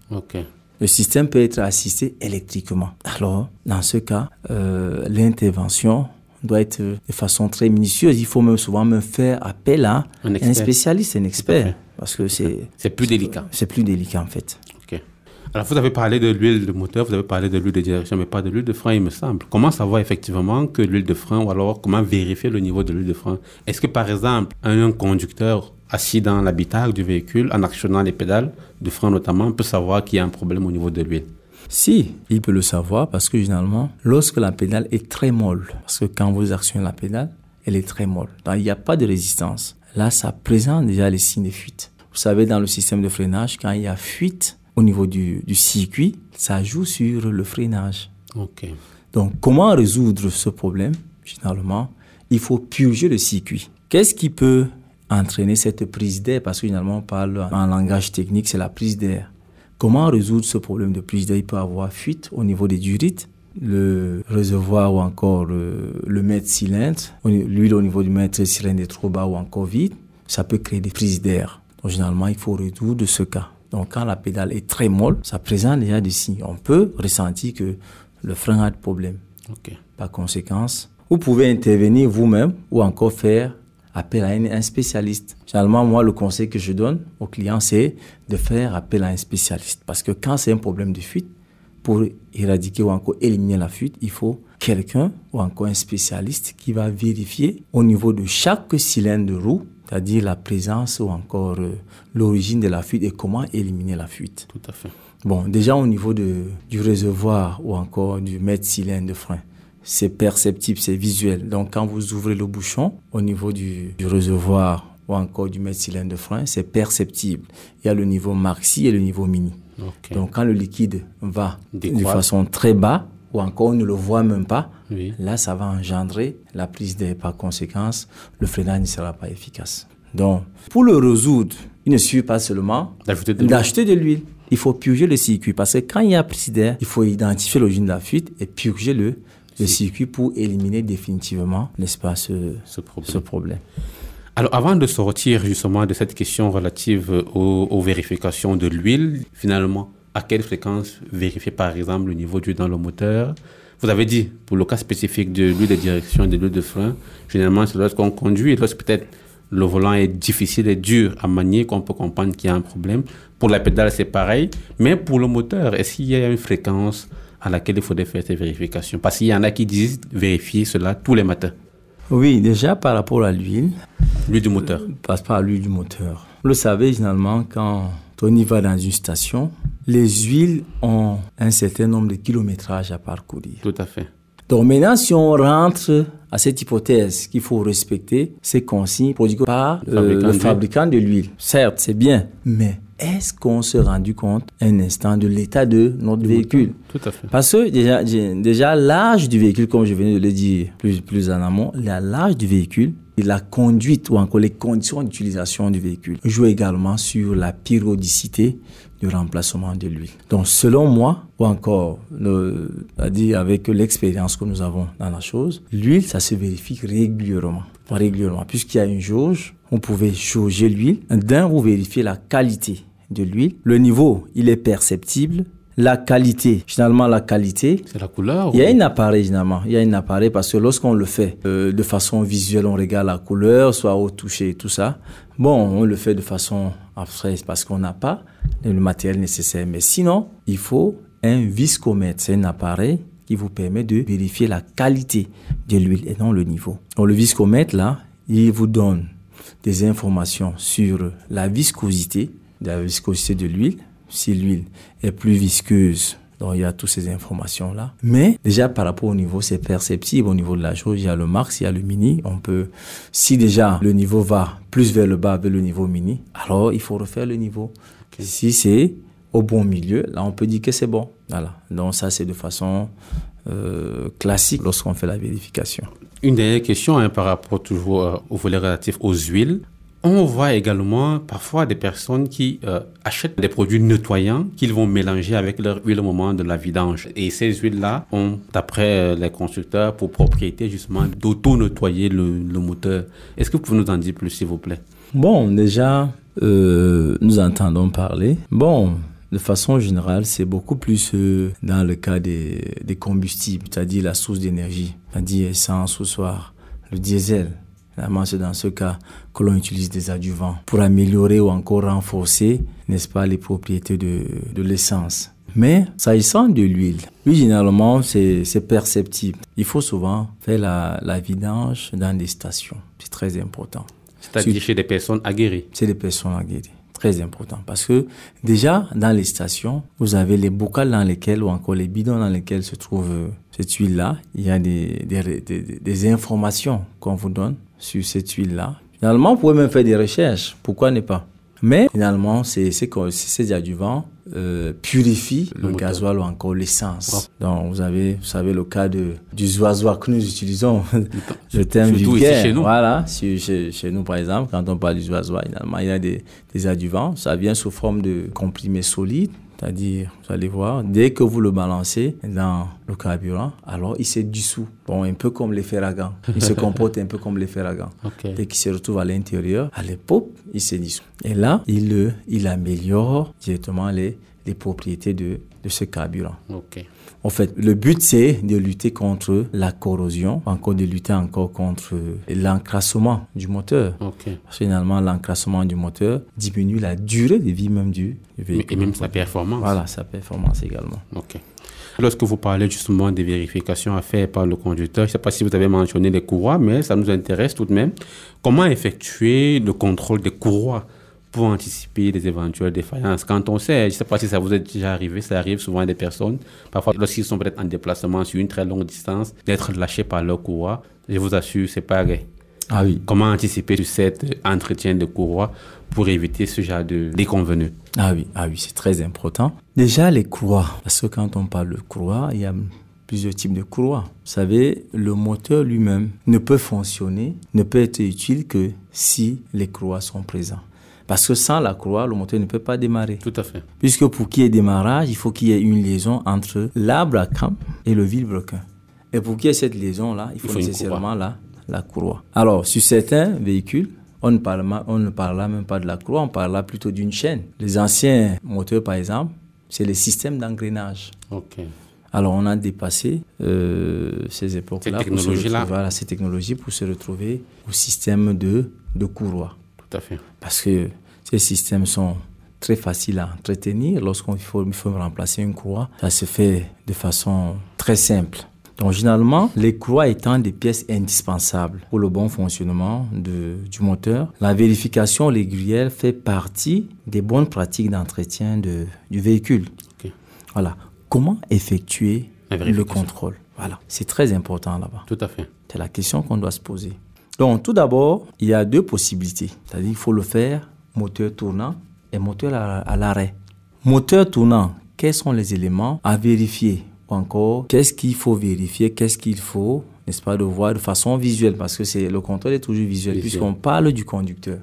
Le système peut être assisté électriquement. Alors, dans ce cas, euh, l'intervention doit être de façon très minutieuse. Il faut même souvent me faire appel à un, spécialiste, un expert, parce que c'est *laughs* c'est plus délicat. C'est plus délicat en fait. Ok. Alors vous avez parlé de l'huile de moteur, vous avez parlé de l'huile de direction, mais pas de l'huile de frein, il me semble. Comment savoir effectivement que l'huile de frein, ou alors comment vérifier le niveau de l'huile de frein? Est-ce que par exemple un conducteur assis dans l'habitacle du véhicule, en actionnant les pédales de frein notamment, peut savoir qu'il y a un problème au niveau de l'huile. Si, il peut le savoir parce que généralement, lorsque la pédale est très molle, parce que quand vous actionnez la pédale, elle est très molle. Donc, il n'y a pas de résistance. Là, ça présente déjà les signes de fuite. Vous savez, dans le système de freinage, quand il y a fuite au niveau du, du circuit, ça joue sur le freinage. Ok. Donc, comment résoudre ce problème? Généralement, il faut purger le circuit. Qu'est-ce qui peut entraîner cette prise d'air, parce que finalement on parle en langage technique, c'est la prise d'air. Comment résoudre ce problème de prise d'air? Il peut avoir fuite au niveau des durites, le réservoir ou encore le, mètre cylindre, l'huile au niveau du mètre cylindre est trop bas ou encore vide, ça peut créer des prises d'air. Donc généralement, il faut résoudre ce cas. Donc quand la pédale est très molle, ça présente déjà des signes. On peut ressentir que le frein a de problème. Par conséquent, vous pouvez intervenir vous-même ou encore faire appel à un, spécialiste. Généralement, moi, le conseil que je donne aux clients, c'est de faire appel à un spécialiste. Parce que quand c'est un problème de fuite, pour éradiquer ou encore éliminer la fuite, il faut quelqu'un ou encore un spécialiste qui va vérifier au niveau de chaque cylindre de roue, c'est-à-dire la présence ou encore euh, l'origine de la fuite et comment éliminer la fuite. Tout à fait. Bon, déjà au niveau de, du réservoir ou encore du mètre cylindre de frein, c'est perceptible, c'est visuel. Donc quand vous ouvrez le bouchon au niveau du, réservoir ou encore du mètre cylindre de frein, c'est perceptible. Il y a le niveau maxi et le niveau mini. Donc quand le liquide va de façon très bas ou encore on ne le voit même pas, là ça va engendrer la prise d'air. Par conséquence, le freinage ne sera pas efficace. Donc pour le résoudre, il ne suffit pas seulement d'acheter de l'huile. Il faut purger le circuit parce que quand il y a prise d'air, il faut identifier l'origine de la fuite et purger le, le circuit pour éliminer définitivement, n'est-ce pas, ce, ce problème. Alors, avant de sortir justement de cette question relative aux, aux vérifications de l'huile, finalement, à quelle fréquence vérifier par exemple le niveau d'huile dans le moteur? Vous avez dit, pour le cas spécifique de l'huile de direction et de l'huile de frein, généralement c'est lorsqu'on conduit, lorsque peut-être le volant est difficile et dur à manier qu'on peut comprendre qu'il y a un problème. Pour la pédale, c'est pareil. Mais pour le moteur, est-ce qu'il y a une fréquence à laquelle il faudrait faire ces vérifications Parce qu'il y en a qui disent vérifier cela tous les matins. Oui, déjà par rapport à l'huile. L'huile du moteur. Passe par l'huile du moteur. Vous le savez, généralement, quand on y va dans une station, les huiles ont un certain nombre de kilométrages à parcourir. Tout à fait. Donc maintenant, si on rentre à cette hypothèse qu'il faut respecter ces consignes produites par euh, le fabricant de l'huile, certes, c'est bien, mais est-ce qu'on s'est rendu compte un instant de l'état de notre véhicule? Tout à fait. Parce que déjà, déjà l'âge du véhicule, comme je venais de le dire plus, plus en amont, l'âge du véhicule la conduite ou encore les conditions d'utilisation du véhicule joue également sur la périodicité du remplacement de l'huile. Donc, selon moi, ou encore, le, à dire avec l'expérience que nous avons dans la chose, l'huile, ça se vérifie régulièrement. Régulièrement. Puisqu'il y a une jauge, on pouvait jauger l'huile. D'un, vous vérifiez la qualité de l'huile. Le niveau, il est perceptible la qualité. Finalement, la qualité. C'est la couleur. Il y a un appareil, finalement. Il y a un appareil parce que lorsqu'on le fait euh, de façon visuelle, on regarde la couleur, soit au toucher, tout ça. Bon, on le fait de façon abstraite parce qu'on n'a pas le matériel nécessaire. Mais sinon, il faut un viscomètre. C'est un appareil qui vous permet de vérifier la qualité de l'huile et non le niveau. Donc, le viscomètre, là, il vous donne des informations sur la viscosité, la viscosité de l'huile, si l'huile est plus visqueuse. Donc il y a toutes ces informations là. Mais déjà par rapport au niveau, c'est perceptible au niveau de la chose. Il y a le max, il y a le mini. On peut, si déjà le niveau va plus vers le bas, vers le niveau mini, alors il faut refaire le niveau. Si c'est au bon milieu, là on peut dire que c'est bon. Voilà. Donc ça c'est de façon euh, classique lorsqu'on fait la vérification. Une dernière question hein, par rapport toujours euh, au volet relatif aux huiles. On voit également parfois des personnes qui euh, achètent des produits nettoyants qu'ils vont mélanger avec leur huile au moment de la vidange. Et ces huiles-là ont, d'après euh, les constructeurs, pour propriété justement d'auto-nettoyer le, moteur. Est-ce que vous pouvez nous en dire plus, s'il vous plaît? Bon, déjà, euh, nous entendons parler. Bon, de façon générale, c'est beaucoup plus dans le cas des, des combustibles, c'est-à-dire la source d'énergie, c'est-à-dire essence ou soir, le diesel c'est dans ce cas que l'on utilise des adjuvants pour améliorer ou encore renforcer, n'est-ce pas, les propriétés de, de l'essence. Mais s'agissant de l'huile, oui, généralement, c'est perceptible. Il faut souvent faire la, la vidange dans des stations. C'est très important. C'est-à-dire chez des personnes aguerries. C'est des personnes aguerries. Très important. Parce que déjà, dans les stations, vous avez les bocals dans lesquels ou encore les bidons dans lesquels se trouve cette huile-là. Il y a des, des, des, des informations qu'on vous donne sur cette huile-là. Finalement, vous pouvez même faire des recherches. Pourquoi ne pas? Mais finalement, c'est ces adjuvants euh, purifient le, gasoil ou encore l'essence. Donc, vous avez, vous savez, le cas de, du zoazoa que nous utilisons, *laughs* le terme vulgaire. chez nous. Voilà, chez, chez, nous, par exemple, quand on parle du zoazoa, finalement, il y a des, des adjuvants. Ça vient sous forme de comprimés solides c'est-à-dire, vous allez voir, dès que vous le balancez dans le carburant, alors il se dissout. Bon, un peu comme les ferragans. Il se comporte un peu comme les ferragans. Dès qu'il se retrouve à l'intérieur, allez, pop, il se dissout. Et là, il, il améliore directement les, les propriétés de, de ce carburant. En fait, le but, c'est de lutter contre la corrosion, encore de lutter encore contre l'encrassement du moteur. finalement, l'encrassement du moteur diminue la durée de vie même du, véhicule. Et même sa performance. Voilà, sa performance également. Ok. Lorsque vous parlez justement des vérifications à faire par le conducteur, je ne sais pas si vous avez mentionné les courroies, mais ça nous intéresse tout de même. Comment effectuer le contrôle des courroies? Pour anticiper les éventuelles défaillances. Quand on sait, je ne sais pas si ça vous est déjà arrivé, ça arrive souvent à des personnes, parfois lorsqu'ils sont peut-être en déplacement sur une très longue distance, d'être lâchés par leur courroie. Je vous assure, c'est pareil. Ah oui. Comment anticiper sur cet entretien de courroie pour éviter ce genre de déconvenu Ah oui, ah oui, c'est très important. Déjà les courroies, parce que quand on parle de courroie, il y a plusieurs types de courroies. Vous savez, le moteur lui-même ne peut fonctionner, ne peut être utile que si les courroies sont présentes. Parce que sans la croix, le moteur ne peut pas démarrer. Tout à fait. Puisque pour qu'il y ait démarrage, il faut qu'il y ait une liaison entre l'arbre à camp et le vilebrequin. Et pour qu'il y ait cette liaison-là, il faut, nécessairement la, la courroie. Alors, sur certains véhicules, on ne, parle, on ne parle même pas de la croix, on parle plutôt d'une chaîne. Les anciens moteurs, par exemple, c'est les systèmes d'engrenage. Alors, on a dépassé euh, ces époques-là, voilà, ces technologies pour se retrouver au système de, de courroie. Tout à fait. Parce que ces systèmes sont très faciles à entretenir. Lorsqu'on faut, il faut remplacer une courroie, ça se fait de façon très simple. Donc généralement, les croix étant des pièces indispensables pour le bon fonctionnement de, du moteur, la vérification régulière fait partie des bonnes pratiques d'entretien de, du véhicule. Voilà. Comment effectuer le contrôle? Voilà. C'est très important là-bas. Tout à fait. C'est la question qu'on doit se poser. Donc tout d'abord, il y a deux possibilités. C'est-à-dire qu'il faut le faire moteur tournant et moteur à l'arrêt. Moteur tournant, quels sont les éléments à vérifier encore? Qu'est-ce qu'il faut vérifier, qu'est-ce qu'il faut n'est-ce pas, de voir de façon visuelle, parce que c'est le contrôle est toujours visuel, puisqu'on parle du conducteur.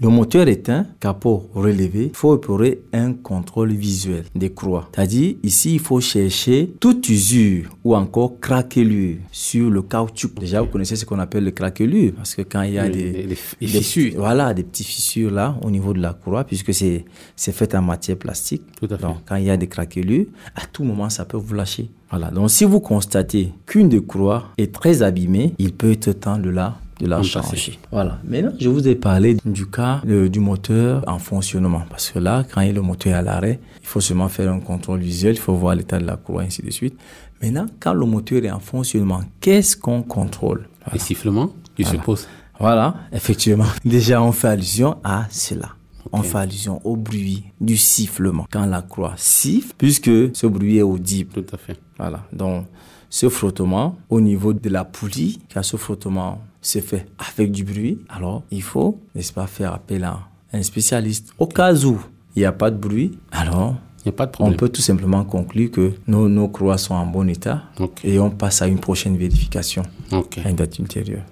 Le moteur éteint, capot relevé, il faut opérer un contrôle visuel des croix. C'est-à-dire, ici, il faut chercher toute usure ou encore craquelure sur le caoutchouc. Déjà, vous connaissez ce qu'on appelle le craquelure, parce que quand il y a des, fissures, voilà, des petits fissures là, au niveau de la croix, puisque c'est fait en matière plastique. Tout à fait. Donc, quand il y a des craquelures, à tout moment, ça peut vous lâcher. Voilà. Donc, si vous constatez qu'une des croix est très abîmée, il peut être temps de la de la changer. Voilà. Maintenant, je vous ai parlé du cas euh, du moteur en fonctionnement. Parce que là, quand le moteur est à l'arrêt, il faut seulement faire un contrôle visuel, il faut voir l'état de la croix, ainsi de suite. Maintenant, quand le moteur est en fonctionnement, qu'est-ce qu'on contrôle? Les sifflements, je suppose. Voilà, effectivement. *laughs* Déjà, on fait allusion à cela on fait allusion au bruit du sifflement. Quand la croix siffle, puisque ce bruit est audible. Tout à fait. Voilà. Donc, ce frottement au niveau de la poulie, car ce frottement se fait avec du bruit, alors il faut, n'est-ce pas, faire appel à un spécialiste. Au cas où il n'y a pas de bruit, alors a pas de on peut tout simplement conclure que nos, nos croix sont en bon état et on passe à une prochaine vérification à une date ultérieure.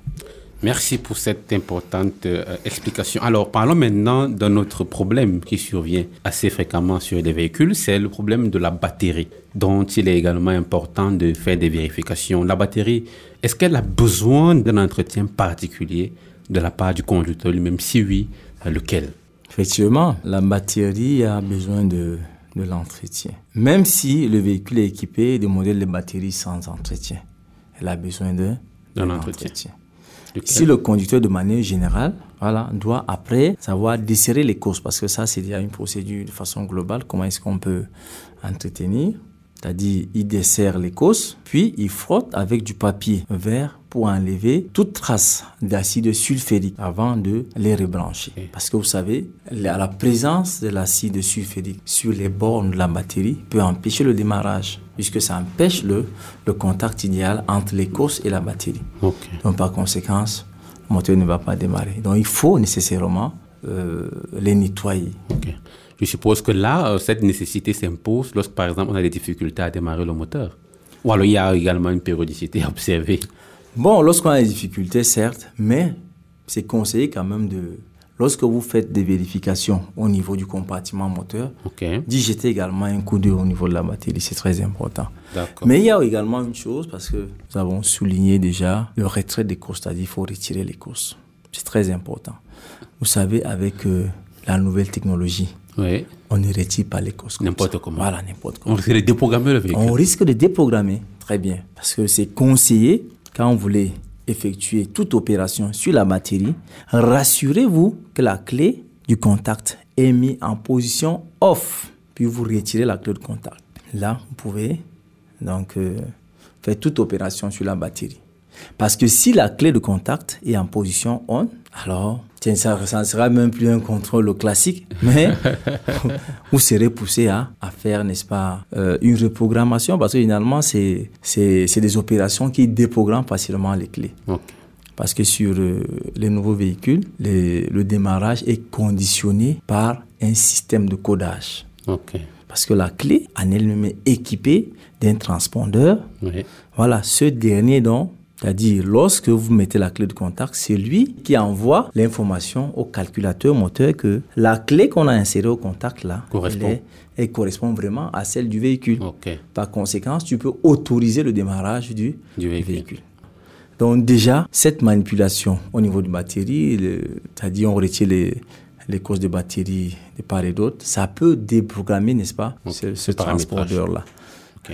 Merci pour cette importante euh, explication. Alors, parlons maintenant d'un autre problème qui survient assez fréquemment sur les véhicules, c'est le problème de la batterie, dont il est également important de faire des vérifications. La batterie, est-ce qu'elle a besoin d'un entretien particulier de la part du conducteur lui-même? Si oui, lequel? Effectivement, la batterie a besoin de, de l'entretien. Même si le véhicule est équipé de modèles de batterie sans entretien, elle a besoin d'un entretien. Si le conducteur, de manière générale, voilà, doit après savoir desserrer les causes, parce que ça, c'est déjà une procédure de façon globale. Comment est-ce qu'on peut entretenir c'est-à-dire, il dessert les causes, puis il frotte avec du papier vert pour enlever toute trace d'acide sulfurique avant de les rebrancher. Parce que vous savez, la présence de l'acide sulfurique sur les bornes de la batterie peut empêcher le démarrage, puisque ça empêche le, le contact idéal entre les causes et la batterie. Donc, par conséquent, le moteur ne va pas démarrer. Donc, il faut nécessairement euh, les nettoyer. Je suppose que là, euh, cette nécessité s'impose lorsque, par exemple, on a des difficultés à démarrer le moteur. Ou alors il y a également une périodicité à observer. Bon, lorsqu'on a des difficultés, certes, mais c'est conseillé quand même de, lorsque vous faites des vérifications au niveau du compartiment moteur, d'y jeter également un coup d'œil au niveau de la batterie. C'est très important. Mais il y a également une chose, parce que nous avons souligné déjà le retrait des courses, c'est-à-dire il faut retirer les courses. C'est très important. Vous savez, avec euh, la nouvelle technologie, on ne retire pas les causes. N'importe comment. Voilà, n'importe comment. On risque de déprogrammer le véhicule. On risque de déprogrammer, très bien. Parce que c'est conseillé, quand vous voulez effectuer toute opération sur la batterie, rassurez-vous que la clé du contact est mise en position off. Puis vous retirez la clé de contact. Là, vous pouvez donc euh, faire toute opération sur la batterie. Parce que si la clé de contact est en position on, alors ça, ne sera même plus un contrôle classique, mais *laughs* vous serez poussé à, à faire, n'est-ce pas, euh, une reprogrammation, parce que finalement, c'est des opérations qui déprogramment facilement les clés. Parce que sur euh, les nouveaux véhicules, le démarrage est conditionné par un système de codage. Parce que la clé en elle-même est équipée d'un transpondeur. Voilà, ce dernier donc c'est-à-dire, lorsque vous mettez la clé de contact, c'est lui qui envoie l'information au calculateur moteur que la clé qu'on a insérée au contact là, correspond. Elle, correspond vraiment à celle du véhicule. Par conséquent, tu peux autoriser le démarrage du, véhicule. Donc déjà, cette manipulation au niveau de batterie, c'est-à-dire on retire les, les causes de batterie de part et d'autre, ça peut déprogrammer, n'est-ce pas, ce, ce transporteur-là.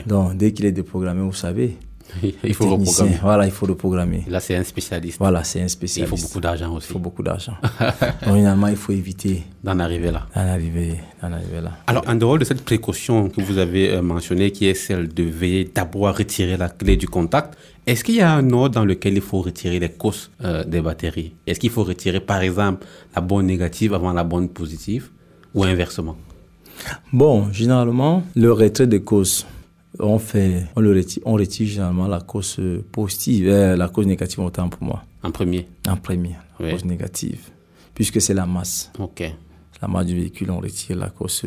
Donc dès qu'il est déprogrammé, vous savez, *laughs* il faut reprogrammer. Voilà, il faut reprogrammer. Là, c'est un spécialiste. Voilà, c'est un spécialiste. il faut beaucoup d'argent aussi. Il faut beaucoup d'argent. *laughs* Finalement, il faut éviter d'en arriver là. D'en arriver, arriver, là. Alors, en dehors de cette précaution que vous avez euh, mentionnée, qui est celle de veiller d'abord à retirer la clé du contact, est-ce qu'il y a un ordre dans lequel il faut retirer les causes euh, des batteries? Est-ce qu'il faut retirer, par exemple, la bonne négative avant la bonne positive ou inversement? Bon, généralement, le retrait des causes on fait, on le retire, on retire généralement la cause positive, euh, la cause négative autant pour moi. En premier? En premier, la cause négative, puisque c'est la masse. Ok. La masse du véhicule, on retire la cause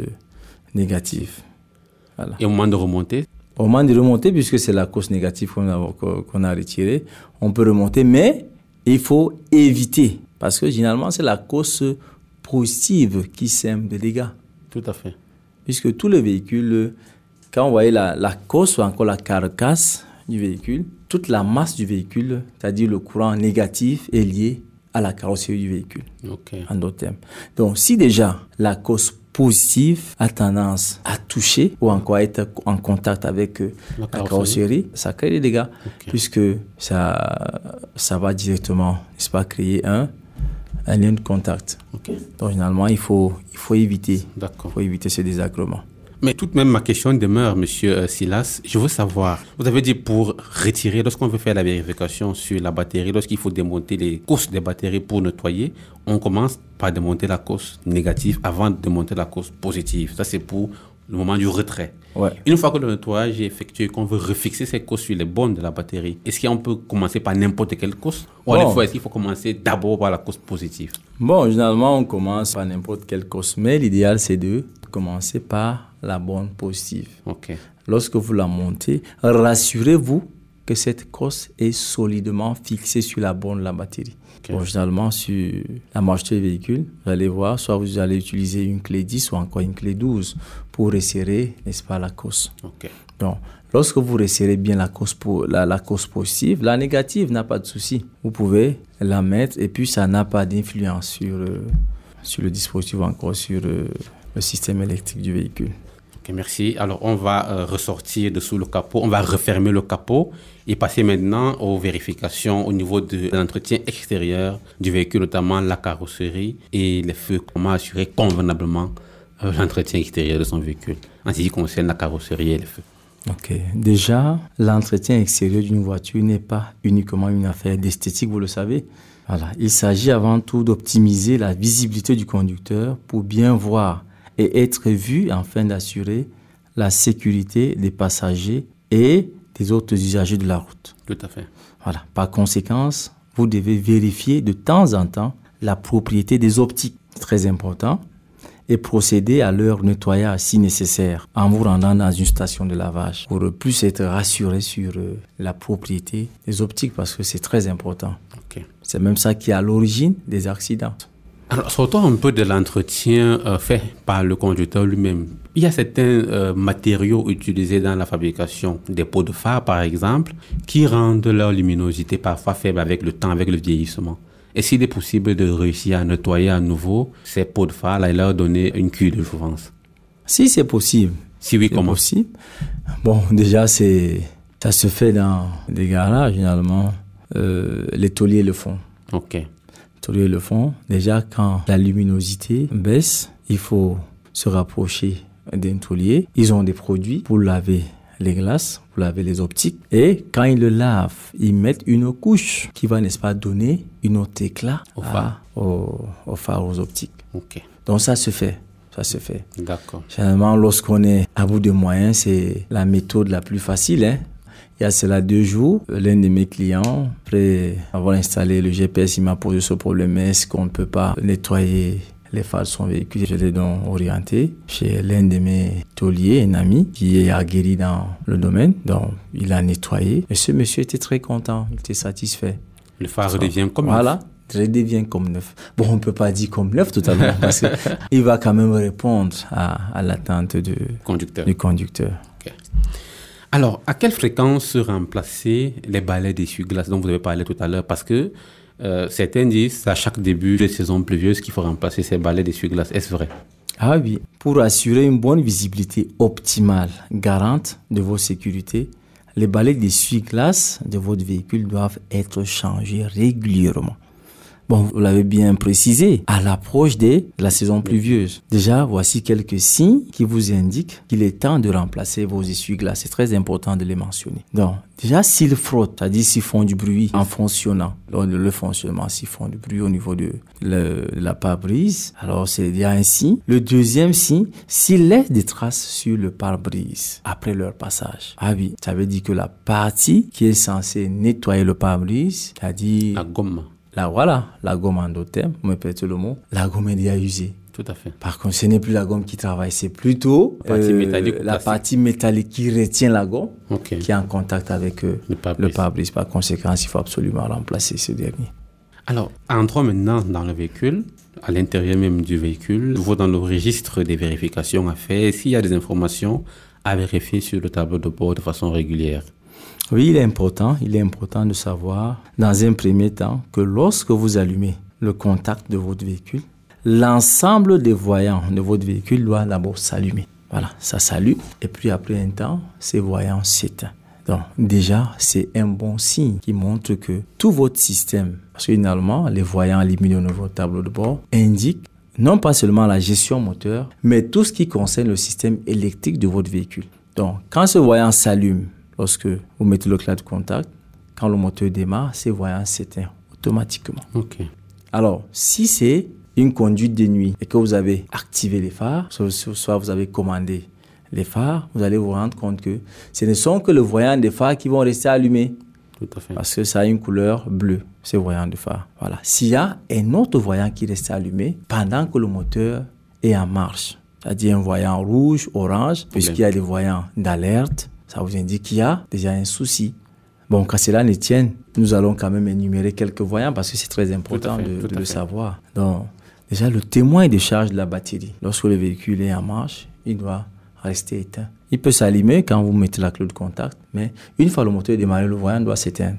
négative. Voilà. Et au moment de remonter? Au moment de remonter, puisque c'est la cause négative qu'on a, qu'on a retirée, on peut remonter, mais il faut éviter, parce que généralement c'est la cause positive qui sème des dégâts. Tout à fait. Puisque tous les véhicules quand vous voyez la, la cosse ou encore la carcasse du véhicule, toute la masse du véhicule, c'est-à-dire le courant négatif, est lié à la carrosserie du véhicule. En d'autres termes. Donc, si déjà la cause positive a tendance à toucher ou encore à être en contact avec euh, la, carrosserie, ça crée des dégâts, puisque ça, ça va directement, n'est-ce pas, créer un, un lien de contact. Donc, généralement, il faut, il faut éviter, il faut éviter ce désagrément. Mais tout de même, ma question demeure, monsieur euh, Silas. Je veux savoir, vous avez dit pour retirer, lorsqu'on veut faire la vérification sur la batterie, lorsqu'il faut démonter les courses des batteries pour nettoyer, on commence par démonter la cause négative avant de démonter la cause positive. Ça, c'est pour le moment du retrait. Une fois que le nettoyage est effectué, qu'on veut refixer ces causes sur les bornes de la batterie, est-ce qu'on peut commencer par n'importe quelle cause? Ou est-ce qu'il faut commencer d'abord par la cause positive? Bon, généralement, on commence par n'importe quelle cause, mais l'idéal, c'est de commencer par la borne positive. Lorsque vous la montez, rassurez-vous que cette cosse est solidement fixée sur la borne de la batterie. généralement, sur la marche du véhicule, vous allez voir, soit vous allez utiliser une clé 10 ou encore une clé 12 pour resserrer, n'est-ce pas, la cosse. Donc, lorsque vous resserrez bien la cosse, la, la positive, la négative n'a pas de souci. Vous pouvez la mettre et puis ça n'a pas d'influence sur, euh, sur le dispositif ou encore sur euh, le système électrique du véhicule merci. Alors, on va euh, ressortir dessous le capot, on va refermer le capot et passer maintenant aux vérifications au niveau de l'entretien extérieur du véhicule, notamment la carrosserie et les feux. Comment assurer convenablement euh, l'entretien extérieur de son véhicule en ce qui concerne la carrosserie et les feux. Ok. Déjà, l'entretien extérieur d'une voiture n'est pas uniquement une affaire d'esthétique, vous le savez. Voilà. Il s'agit avant tout d'optimiser la visibilité du conducteur pour bien voir et être vu afin d'assurer la sécurité des passagers et des autres usagers de la route. Tout à fait. Voilà. Par conséquence, vous devez vérifier de temps en temps la propriété des optiques, très important, et procéder à leur nettoyage si nécessaire en vous rendant dans une station de lavage pour plus être rassuré sur euh, la propriété des optiques parce que c'est très important. C'est même ça qui est à l'origine des accidents. Alors, sortons un peu de l'entretien euh, fait par le conducteur lui-même. Il y a certains euh, matériaux utilisés dans la fabrication des pots de phare, par exemple, qui rendent leur luminosité parfois faible avec le temps, avec le vieillissement. Est-ce qu'il est possible de réussir à nettoyer à nouveau ces pots de phare et leur donner une cure de jouvence? Si c'est possible. Si oui, comment? possible. Bon, déjà, c'est ça se fait dans des garages, généralement. Euh, les tauliers le font. Ok le fond. Déjà, quand la luminosité baisse, il faut se rapprocher d'un taulier. Ils ont des produits pour laver les glaces, pour laver les optiques. Et quand ils le lavent, ils mettent une couche qui va, n'est-ce pas, donner une autre éclat au phare, aux, aux optiques. Donc ça se fait. Ça se fait. D'accord. Généralement, lorsqu'on est à bout de moyens, c'est la méthode la plus facile. Hein? Il y a cela deux jours, l'un de mes clients, après avoir installé le GPS, il m'a posé ce problème. Est-ce qu'on ne peut pas nettoyer les phares de son véhicule? Je l'ai donc orienté chez l'un de mes tauliers, un ami qui est aguerri dans le domaine. Donc, il a nettoyé. Et ce monsieur était très content, il était satisfait. Le phare redevient comme voilà. neuf. redevient comme neuf. Bon, on ne peut pas dire comme neuf totalement parce qu'il *laughs* va quand même répondre à, l'attente du conducteur. Du conducteur. Alors, à quelle fréquence remplacer les balais d'essuie-glace dont vous avez parlé tout à l'heure? Parce que euh, certains disent à chaque début de saison pluvieuse qu'il faut remplacer ces balais d'essuie-glace. Est-ce vrai? Ah oui, pour assurer une bonne visibilité optimale, garante de vos sécurités, les balais d'essuie-glace de votre véhicule doivent être changés régulièrement. Bon, vous l'avez bien précisé, à l'approche de la saison pluvieuse. Déjà, voici quelques signes qui vous indiquent qu'il est temps de remplacer vos essuie-glaces. C'est très important de les mentionner. Donc, déjà, s'ils frottent, c'est-à-dire s'ils font du bruit en fonctionnant, de le fonctionnement, s'ils font du bruit au niveau de, le- la pare-brise, alors c'est déjà un signe. Le deuxième signe, s'ils laissent des traces sur le pare-brise après leur passage. Ah oui, ça veut dire que la partie qui est censée nettoyer le pare-brise, c'est-à-dire La gomme. Là, voilà, la gomme en d'autres termes, me permettez le mot, la gomme est déjà usée. Tout à fait. Par contre, ce n'est plus la gomme qui travaille, c'est plutôt La partie métallique la partie métallique qui retient la gomme, qui est en contact avec euh, le pare-brise. Par conséquent, il faut absolument remplacer ce dernier. Alors, entrons maintenant dans le véhicule, à l'intérieur même du véhicule, vous dans le registre des vérifications à faire, s'il y a des informations à vérifier sur le tableau de bord de façon régulière. Oui, il est important, il est important de savoir, dans un premier temps, que lorsque vous allumez le contact de votre véhicule, l'ensemble des voyants de votre véhicule doit d'abord s'allumer. Voilà, ça s'allume, et puis après un temps, ces voyants s'éteignent. Donc, déjà, c'est un bon signe qui montre que tout votre système, parce que finalement, les voyants illuminés de votre tableau de bord indiquent non pas seulement la gestion moteur, mais tout ce qui concerne le système électrique de votre véhicule. Donc, quand ce voyant s'allume, lorsque vous mettez le de contact, quand le moteur démarre, ces voyants s'éteignent automatiquement. Ok. Alors, si c'est une conduite de nuit et que vous avez activé les phares, soit- vous avez commandé les phares, vous allez vous rendre compte que ce ne sont que le voyant des phares qui vont rester allumés Tout à fait. parce que ça a une couleur bleue, ces voyants de phare. Voilà. S'il y a un autre voyant qui reste allumé pendant que le moteur est en marche, c'est-à-dire un voyant rouge, orange, puisqu'il y a des voyants d'alerte, ça vous indique qu'il y a déjà un souci. Bon, quand cela ne tienne, nous allons quand même énumérer quelques voyants parce que c'est très important fait, de, le savoir. Donc, déjà, le témoin de charge de la batterie, lorsque le véhicule est en marche, il doit rester éteint. Il peut s'allumer quand vous mettez la clé de contact, mais une fois le moteur démarré, le voyant doit s'éteindre.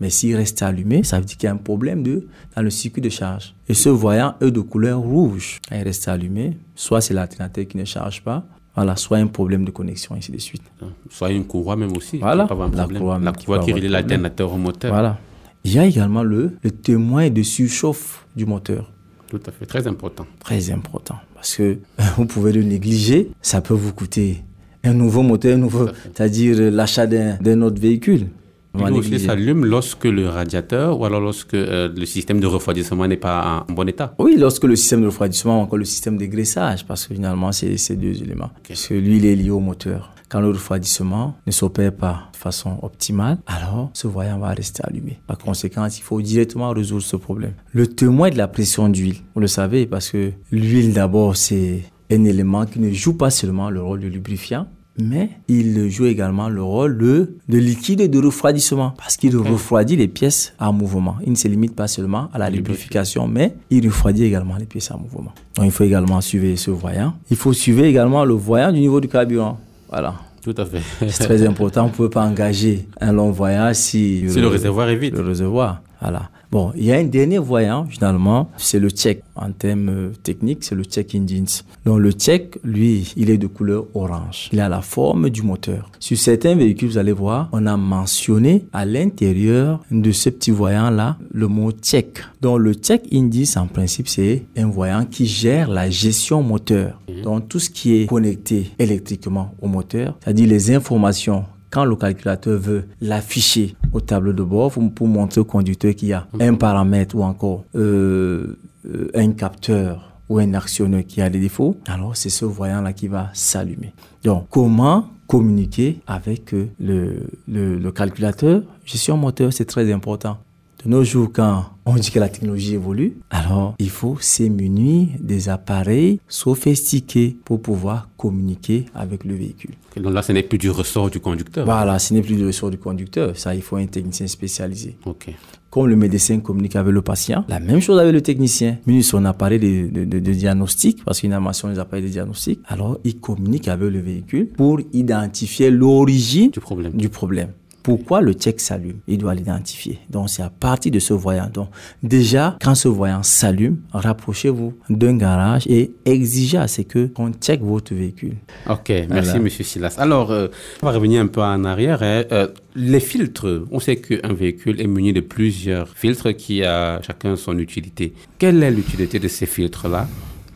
Mais s'il reste allumé, ça veut dire qu'il y a un problème de, dans le circuit de charge. Et ce voyant est de couleur rouge. Quand il reste allumé, soit c'est l'alternateur qui ne charge pas, voilà, soit un problème de connexion, ainsi de suite. Soit une courroie même aussi. Voilà. qui La courroie La qui courroie relie l'alternateur au moteur. Voilà. Il y a également le, le témoin de surchauffe du moteur. Tout à fait. Très important. Très important. Parce que *laughs* vous pouvez le négliger, ça peut vous coûter un nouveau moteur, un nouveau, c'est-à-dire l'achat d'un autre véhicule. Il aussi s'allume lorsque le radiateur ou alors lorsque euh, le système de refroidissement n'est pas en bon état. Oui, lorsque le système de refroidissement ou encore le système de graissage, parce que finalement, c'est ces deux éléments. Parce que lui, il est lié au moteur. Quand le refroidissement ne s'opère pas de façon optimale, alors ce voyant va rester allumé. Par conséquent, il faut directement résoudre ce problème. Le témoin de la pression d'huile, vous le savez, parce que l'huile, d'abord, c'est un élément qui ne joue pas seulement le rôle de lubrifiant, mais il joue également le rôle de, de liquide de refroidissement parce qu'il refroidit les pièces en mouvement. Il ne se limite pas seulement à la lubrification, mais il refroidit également les pièces en mouvement. Donc il faut également suivre ce voyant. Il faut suivre également le voyant du niveau du carburant. Voilà. Tout à fait. *laughs* C'est très important. On ne peut pas engager un long voyage si, Si le réservoir est vide. Le réservoir. Voilà. Bon, il y a un dernier voyant, finalement, c'est le check. En termes euh, techniques, c'est le check engines. Donc, le check, lui, il est de couleur orange. Il a la forme du moteur. Sur certains véhicules, vous allez voir, on a mentionné à l'intérieur de ce petit voyant-là le mot check. Donc, le check indice, en principe, c'est un voyant qui gère la gestion moteur. Donc, tout ce qui est connecté électriquement au moteur, c'est-à-dire les informations quand le calculateur veut l'afficher au tableau de bord pour, montrer au conducteur qu'il y a un paramètre ou encore euh, euh, un capteur ou un actionneur qui a des défauts, alors c'est ce voyant-là qui va s'allumer. Donc, comment communiquer avec euh, le, le, le calculateur? Gestion moteur, c'est très important. De nos jours, quand on dit que la technologie évolue, alors il faut se munir des appareils sophistiqués pour pouvoir communiquer avec le véhicule. Et donc là, ce n'est plus du ressort du conducteur. Voilà, ce n'est plus le ressort du conducteur. Ça, il faut un technicien spécialisé. Ok. comme le médecin communique avec le patient, la même chose avec le technicien. Muni son appareil de, de, de, diagnostic, parce qu'il a mentionné les appareils de diagnostic, alors il communique avec le véhicule pour identifier l'origine du problème. du problème pourquoi le check s'allume? Il doit l'identifier. Donc c'est à partir de ce voyant. Donc déjà, quand ce voyant s'allume, rapprochez-vous d'un garage et exigez à ce que qu'on check votre véhicule. Ok, merci Monsieur Silas. Alors, euh, on va revenir un peu en arrière. Hein. Euh, les filtres, on sait qu'un véhicule est muni de plusieurs filtres qui a chacun son utilité. Quelle est l'utilité de ces filtres-là?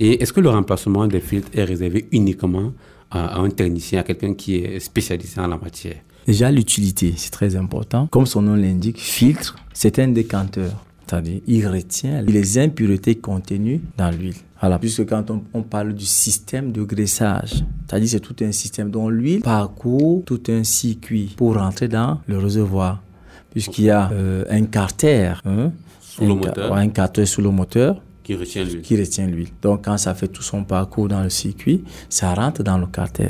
Et est-ce que le remplacement des filtres est réservé uniquement à un technicien, à quelqu'un qui est spécialisé en la matière? Déjà, l'utilité, c'est très important. Comme son nom l'indique, filtre, c'est un décanteur. C'est-à-dire, il retient les impuretés contenues dans l'huile. Voilà, puisque quand on, parle du système de graissage, c'est-à-dire c'est tout un système dont l'huile parcourt tout un circuit pour rentrer dans le réservoir, puisqu'il y a euh, un carter, hein, sous le moteur. un carter sous le moteur, qui retient l'huile. Qui retient l'huile. Donc, quand ça fait tout son parcours dans le circuit, ça rentre dans le carter.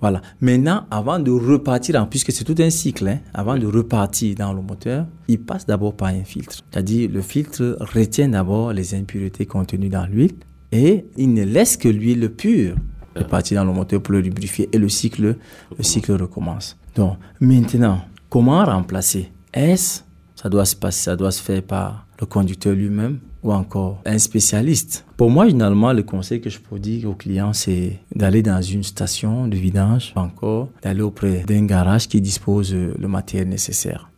Voilà. Maintenant, avant de repartir, puisque c'est tout un cycle, hein, avant de repartir dans le moteur, il passe d'abord par un filtre. C'est-à-dire, le filtre retient d'abord les impuretés contenues dans l'huile et il ne laisse que l'huile pure repartir dans le moteur pour le lubrifier et le cycle, le cycle recommence. Donc, maintenant, comment remplacer? Est-ce ça doit se passer, ça doit se faire par le conducteur lui-même? Ou encore un spécialiste. Pour moi, généralement, le conseil que je peux dire aux clients, c'est d'aller dans une station de vidange, ou encore d'aller auprès d'un garage qui dispose le matériel nécessaire.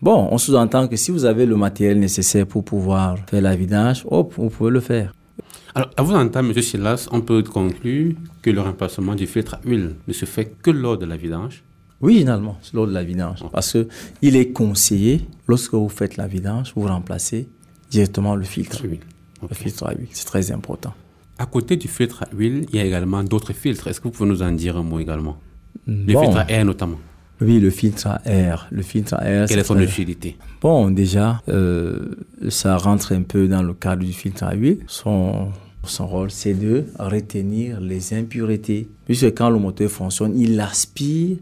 Bon, on sous-entend que si vous avez le matériel nécessaire pour pouvoir faire la vidange, hop, vous pouvez le faire. Alors, à vous entendre, M. Silas, on peut conclure que le remplacement du filtre à huile ne se fait que lors de la vidange? Oui, généralement, c'est lors de la vidange. Parce que il est conseillé, lorsque vous faites la vidange, vous remplacez directement le filtre. Le filtre à huile, c'est très important. À côté du filtre à huile, il y a également d'autres filtres. Est-ce que vous pouvez nous en dire un mot également? Le filtre à air notamment. Oui, le filtre à air. Le filtre à air. Quelle est son utilité? Bon, déjà, euh, ça rentre un peu dans le cadre du filtre à huile. Son, son rôle, c'est de retenir les impuretés. Puisque quand le moteur fonctionne, il aspire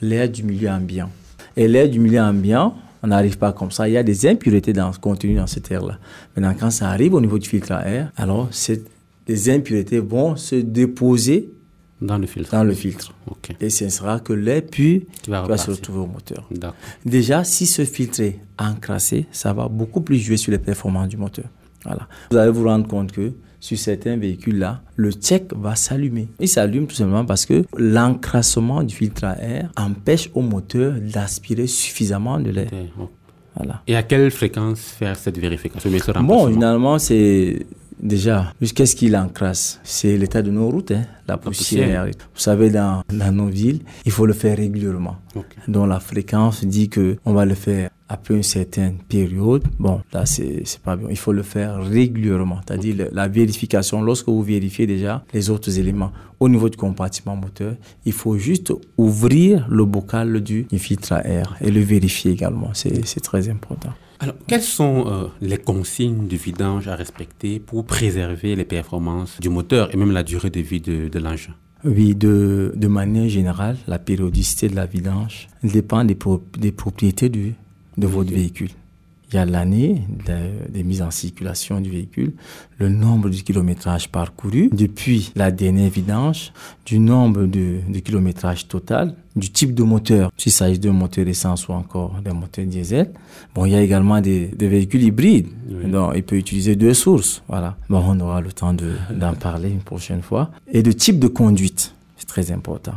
l'air du milieu ambiant. Et l'air du milieu ambiant, on n'arrive pas comme ça. Il y a des impuretés dans, contenues dans cet air-là. Maintenant, quand ça arrive au niveau du filtre à air, alors les impuretés vont se déposer dans le filtre. Dans le filtre. Et ce sera que l'air pur va, se retrouver au moteur. Déjà, si ce filtre est encrassé, ça va beaucoup plus jouer sur les performances du moteur. Voilà. Vous allez vous rendre compte que sur certains véhicules-là, le check va s'allumer. Il s'allume tout simplement parce que l'encrassement du filtre à air empêche au moteur d'aspirer suffisamment de l'air. Voilà. Et à quelle fréquence faire cette vérification? Bon, finalement, c'est déjà, qu'est-ce qu'il encrasse C'est l'état de nos routes, hein, la, poussière. Vous savez, dans, dans, nos villes, il faut le faire régulièrement. Donc la fréquence dit que on va le faire après une certaine période, bon, là, c'est pas bien. Il faut le faire régulièrement. C'est-à-dire la vérification, lorsque vous vérifiez déjà les autres éléments au niveau du compartiment moteur, il faut juste ouvrir le bocal du, filtre à air et le vérifier également. C'est très important. Alors, quelles sont euh, les consignes de vidange à respecter pour préserver les performances du moteur et même la durée de vie de, de l'engin? Oui, de, de, manière générale, la périodicité de la vidange dépend des, des propriétés du, de votre véhicule. Il y a l'année des mises en circulation du véhicule, le nombre de kilométrages parcourus depuis la dernière vidange, du nombre de, de kilométrages total, du type de moteur, s'il s'agit d'un moteur essence ou encore d'un moteur diesel. Bon, il y a également des, véhicules hybrides. Donc, il peut utiliser deux sources. Voilà. Bon, on aura le temps d'en parler une prochaine fois. Et de type de conduite, c'est très important.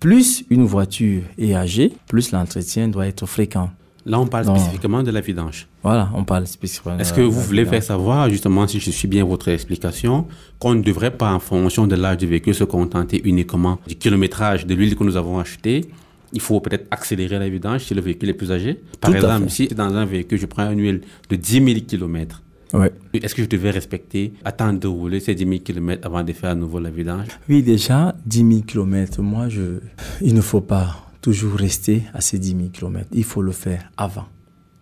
Plus une voiture est âgée, plus l'entretien doit être fréquent. Là, on parle spécifiquement de la vidange. Voilà, on parle spécifiquement. Est-ce que vous voulez faire savoir, justement, si je suis bien votre explication, qu'on ne devrait pas, en fonction de l'âge du véhicule, se contenter uniquement du kilométrage de l'huile que nous avons acheté il faut peut-être accélérer la vidange si le véhicule est plus âgé. Par exemple, si dans un véhicule, je prends une huile de 10 000 km, Ouais. Est-ce que je devais respecter, attendre de rouler ces 10 000 km avant de faire à nouveau la vidange? Oui, déjà, 10 000 km, moi, je, il ne faut pas toujours rester à ces 10 000 km. Il faut le faire avant.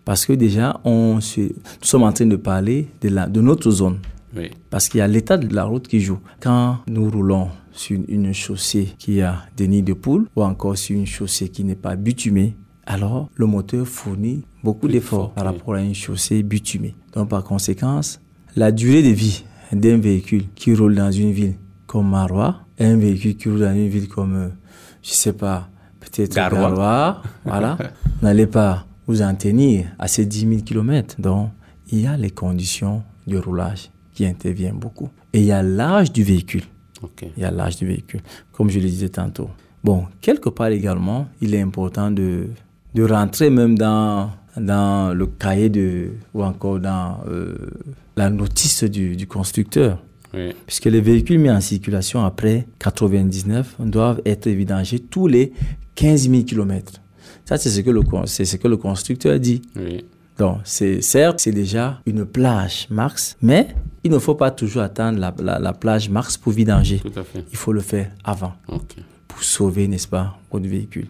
Parce que déjà, on se, nous sommes en train de parler de, la, de notre zone. Oui. Parce qu'il y a l'état de la route qui joue. Quand nous roulons sur une chaussée qui a des nids de poules ou encore sur une chaussée qui n'est pas bitumée alors le moteur fournit beaucoup d'efforts par rapport à une chaussée bitumée. Donc par conséquence, la durée de vie d'un véhicule qui roule dans une ville comme Marois un véhicule qui roule dans une ville comme, euh, je sais pas, peut-être Garoua, voilà, vous *laughs* n'allez pas vous en tenir à ces 10 000 km. Donc il y a les conditions de roulage qui interviennent beaucoup. Et il y a l'âge du véhicule. Il y a l'âge du véhicule, comme je le disais tantôt. Bon, quelque part également, il est important de, de rentrer même dans, dans le cahier de, ou encore dans euh, la notice du, du constructeur. Puisque les véhicules mis en circulation après 99 doivent être évidengés tous les 15 000 km. Ça, c'est ce que le, ce que le constructeur dit. Oui. Donc, c'est, certes, c'est déjà une plage max, mais il ne faut pas toujours attendre la, la, plage max pour vidanger. Tout à fait. Il faut le faire avant. Pour sauver, n'est-ce pas, votre véhicule.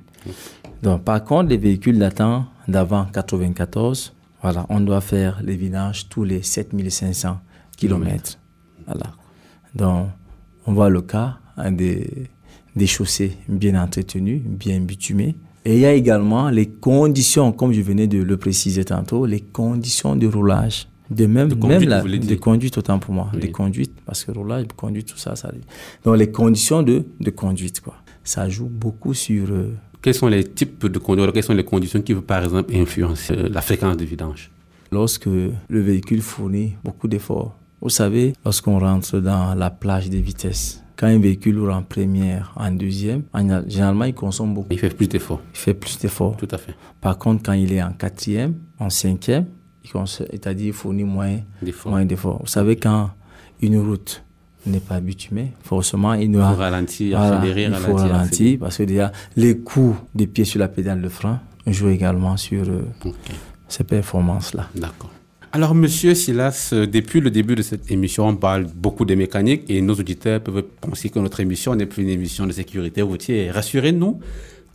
Donc, par contre, les véhicules datant d'avant 94, voilà, on doit faire les vidanges tous les 7500 km. Voilà. Donc, on voit le cas hein, des, des chaussées bien entretenues, bien bitumées. Et il y a également les conditions, comme je venais de le préciser tantôt, les conditions de roulage. De même, de conduite, même la, de conduite autant pour moi, de conduite, parce que roulage, conduite, tout ça, ça. Donc les conditions de, de conduite, quoi. Ça joue beaucoup sur. Euh, quels sont les types de conduite, quelles sont les conditions qui peuvent par exemple influencer euh, la fréquence de vidange? Lorsque le véhicule fournit beaucoup d'efforts. Vous savez, lorsqu'on rentre dans la plage des vitesses, quand un véhicule roule en première, en deuxième, généralement, il consomme beaucoup. Il fait plus d'efforts. Il fait plus d'efforts. Tout à fait. Par contre, quand il est en quatrième, en cinquième, c'est-à-dire il fournit moins d'efforts. Vous savez, quand une route n'est pas bitumée, forcément, il doit... Il faut ralentir, accélérer, Il faut ralentir, parce que déjà, les coups des pieds sur la pédale de frein jouent également sur euh, ces performances-là. D'accord. Alors, monsieur Silas, euh, depuis le début de cette émission, on parle beaucoup de mécanique et nos auditeurs peuvent penser que notre émission n'est plus une émission de sécurité routière. Rassurez-nous,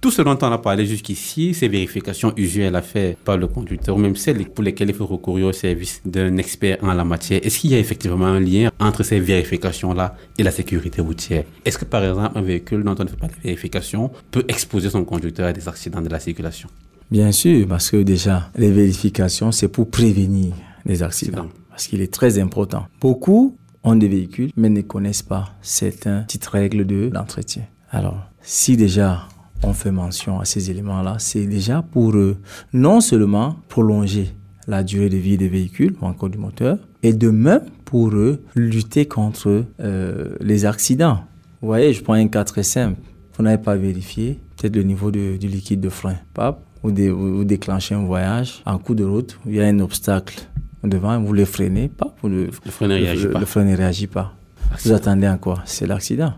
tout ce dont on a parlé jusqu'ici, ces vérifications usuelles à faire par le conducteur, ou même celles pour lesquelles il faut recourir au service d'un expert en la matière, est-ce qu'il y a effectivement un lien entre ces vérifications-là et la sécurité routière? Est-ce que par exemple un véhicule dont on ne fait pas de vérification peut exposer son conducteur à des accidents de la circulation? Bien sûr, parce que déjà, les vérifications, c'est pour prévenir les accidents. Parce qu'il est très important. Beaucoup ont des véhicules, mais ne connaissent pas certaines petites règles de l'entretien. Alors, si déjà on fait mention à ces éléments-là, c'est déjà pour euh, non seulement prolonger la durée de vie des véhicules ou encore du moteur, et de même pour euh, lutter contre euh, les accidents. Vous voyez, je prends un cas très simple. Vous n'avez pas vérifié peut-être le niveau de, du liquide de frein. Pap, vous, vous, déclenchez un voyage en coup de route, il y a un obstacle devant, vous le freinez pas. le, frein ne réagit pas. Le frein ne réagit pas. Vous attendez encore, c'est l'accident.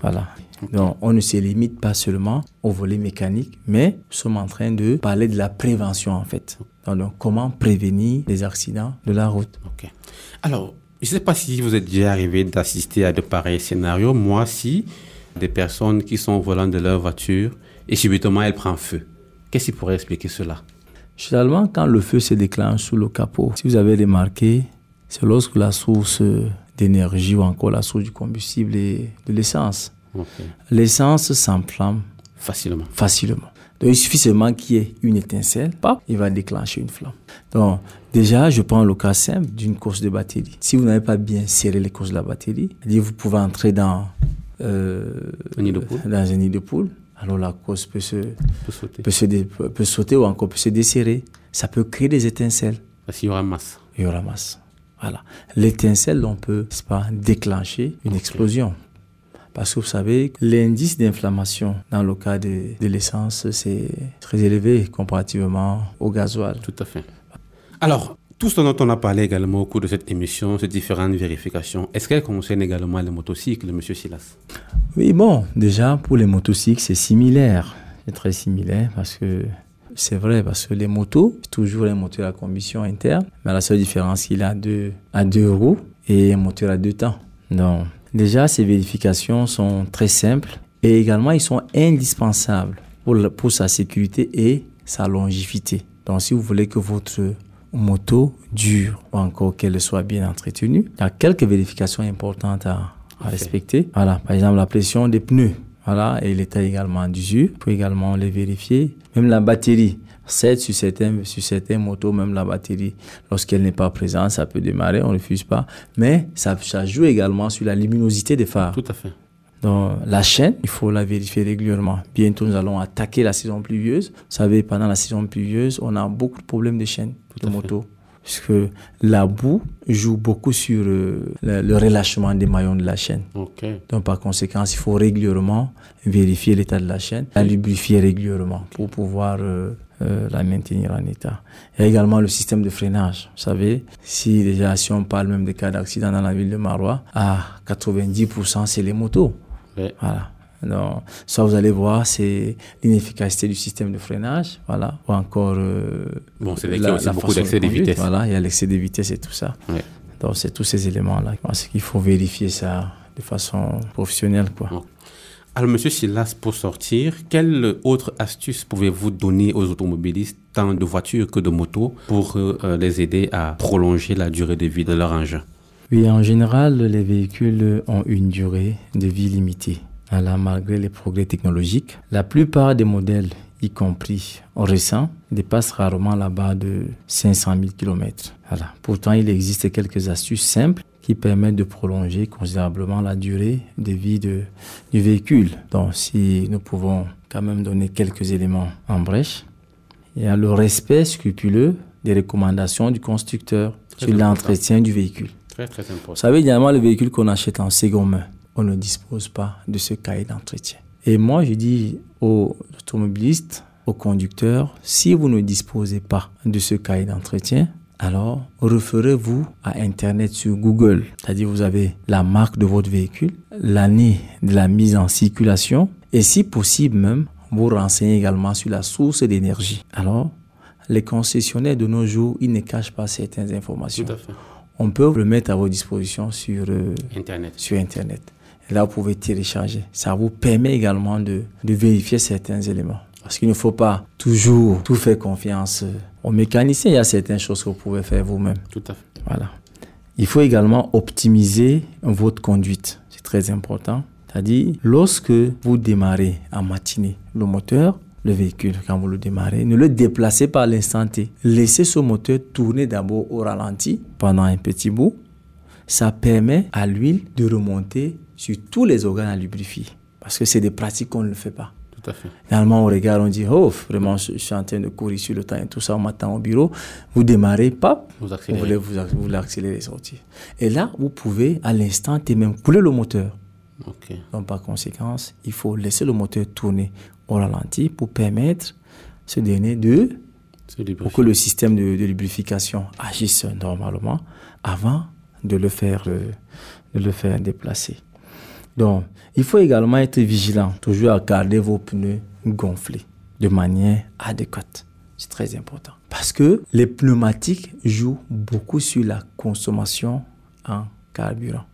Voilà. Donc, on ne se limite pas seulement au volet mécanique, mais nous sommes en train de parler de la prévention, en fait. Donc, comment prévenir les accidents de la route. Ok. Alors, je ne sais pas si vous êtes déjà arrivé d'assister à de pareils scénarios. Moi, si des personnes qui sont au volant de leur voiture et subitement elle prend feu. Qu'est-ce qui pourrait expliquer cela? Généralement, quand le feu se déclenche sous le capot, si vous avez remarqué, c'est lorsque la source d'énergie ou encore la source du combustible est de l'essence. L'essence s'enflamme facilement. facilement. Donc, il suffit seulement qu'il y ait une étincelle, pop, il va déclencher une flamme. Donc, déjà, je prends le cas simple d'une course de batterie. Si vous n'avez pas bien serré les courses de la batterie, vous pouvez entrer dans, euh, un nid de poule. dans un nid de poule alors la cause peut, se, peut, sauter. Peut, sauter ou encore peut se desserrer. Ça peut créer des étincelles. Parce qu'il y aura masse. Il y aura masse. Voilà. L'étincelle, on peut pas, déclencher une explosion. Parce que vous savez, l'indice d'inflammation dans le cas de, de l'essence, c'est très élevé comparativement au gasoil. Tout à fait. Alors, tout ce dont on a parlé également au cours de cette émission, ces différentes vérifications, est-ce qu'elles concernent également les motocycles, M. Silas? Oui, bon, déjà, pour les motocycles, c'est similaire. C'est très similaire parce que c'est vrai, parce que les motos, c'est toujours un moteur à combustion interne, mais la seule différence, il a deux, à deux roues et un moteur à deux temps. Donc, déjà, ces vérifications sont très simples et également, ils sont indispensables pour, pour sa sécurité et sa longévité. Donc, si vous voulez que votre moto dure ou encore qu'elle soit bien entretenue. Il y a quelques vérifications importantes à, respecter. Voilà, par exemple la pression des pneus. Voilà, et l'état également d'usure. Il faut également les vérifier. Même la batterie. Certes, sur certains, sur certains motos, même la batterie, lorsqu'elle n'est pas présente, ça peut démarrer, on ne refuse pas. Mais ça, ça joue également sur la luminosité des phares. Tout à fait. Donc, la chaîne, il faut la vérifier régulièrement. Bientôt, nous allons attaquer la saison pluvieuse. Vous savez, pendant la saison pluvieuse, on a beaucoup de problèmes de chaîne de moto. Puisque la boue joue beaucoup sur euh, le, le relâchement des maillons de la chaîne. Donc, par conséquent, il faut régulièrement vérifier l'état de la chaîne, la lubrifier régulièrement pour pouvoir euh, euh, la maintenir en état. Il y a également le système de freinage. Vous savez, si déjà, si on parle même des cas d'accident dans la ville de Marois, à 90%, c'est les motos. Ouais. Voilà. Donc, ça, vous allez voir, c'est l'inefficacité du système de freinage, voilà, ou encore euh, Bon, c'est vrai qu'il y a aussi beaucoup façon d'excès de conduite, vitesse. Voilà, il y a l'excès de vitesse et tout ça. Ouais. Donc, c'est tous ces éléments-là. Je pense qu'il faut vérifier ça de façon professionnelle, quoi. Alors, Monsieur Silas, pour sortir, quelle autre astuce pouvez-vous donner aux automobilistes, tant de voitures que de motos, pour euh, euh, les aider à prolonger la durée de vie de leur engin? Oui, en général, les véhicules ont une durée de vie limitée. Voilà, malgré les progrès technologiques, la plupart des modèles, y compris récents, dépassent rarement la barre de 500 000 km. Voilà. Pourtant, il existe quelques astuces simples qui permettent de prolonger considérablement la durée de vie de, du véhicule. Donc, si nous pouvons quand même donner quelques éléments en brèche, il y a le respect scrupuleux des recommandations du constructeur sur l'entretien du véhicule. Très, très important. Vous savez, généralement, le véhicule qu'on achète en seconde main, on ne dispose pas de ce cahier d'entretien. Et moi, je dis aux automobilistes, aux conducteurs, si vous ne disposez pas de ce cahier d'entretien, alors référez-vous à Internet sur Google. C'est-à-dire, vous avez la marque de votre véhicule, l'année de la mise en circulation, et si possible même, vous renseignez également sur la source d'énergie. Alors, les concessionnaires de nos jours, ils ne cachent pas certaines informations Tout à fait. On peut le mettre à votre disposition sur, euh, Internet. sur Internet. Et là, vous pouvez télécharger. Ça vous permet également de, de vérifier certains éléments. Parce qu'il ne faut pas toujours tout faire confiance euh, aux mécaniciens. Il y a certaines choses que vous pouvez faire vous-même. Tout à fait. Voilà. Il faut également optimiser votre conduite. C'est très important. C'est-à-dire, lorsque vous démarrez en matinée le moteur, le véhicule, quand vous le démarrez, ne le déplacez pas à l'instant T. Laissez ce moteur tourner d'abord au ralenti pendant un petit bout. Ça permet à l'huile de remonter sur tous les organes à lubrifier. Parce que c'est des pratiques qu'on ne le fait pas. Tout à fait. Normalement, on regarde, on dit, oh, vraiment, je, suis en train de courir sur le temps et tout ça, on m'attend au bureau. Vous démarrez, pap, Vous vous accélérez. voulez vous, vous voulez accélérer et sortir. Et là, vous pouvez, à l'instant T même, couler le moteur. Ok. Donc, par conséquence, il faut laisser le moteur tourner au ralenti pour permettre ce dernier de, pour que le système de, de lubrification agisse normalement avant de le faire, euh, de le faire déplacer. Donc, il faut également être vigilant, toujours à garder vos pneus gonflés de manière adéquate. C'est très important. Parce que les pneumatiques jouent beaucoup sur la consommation en carburant.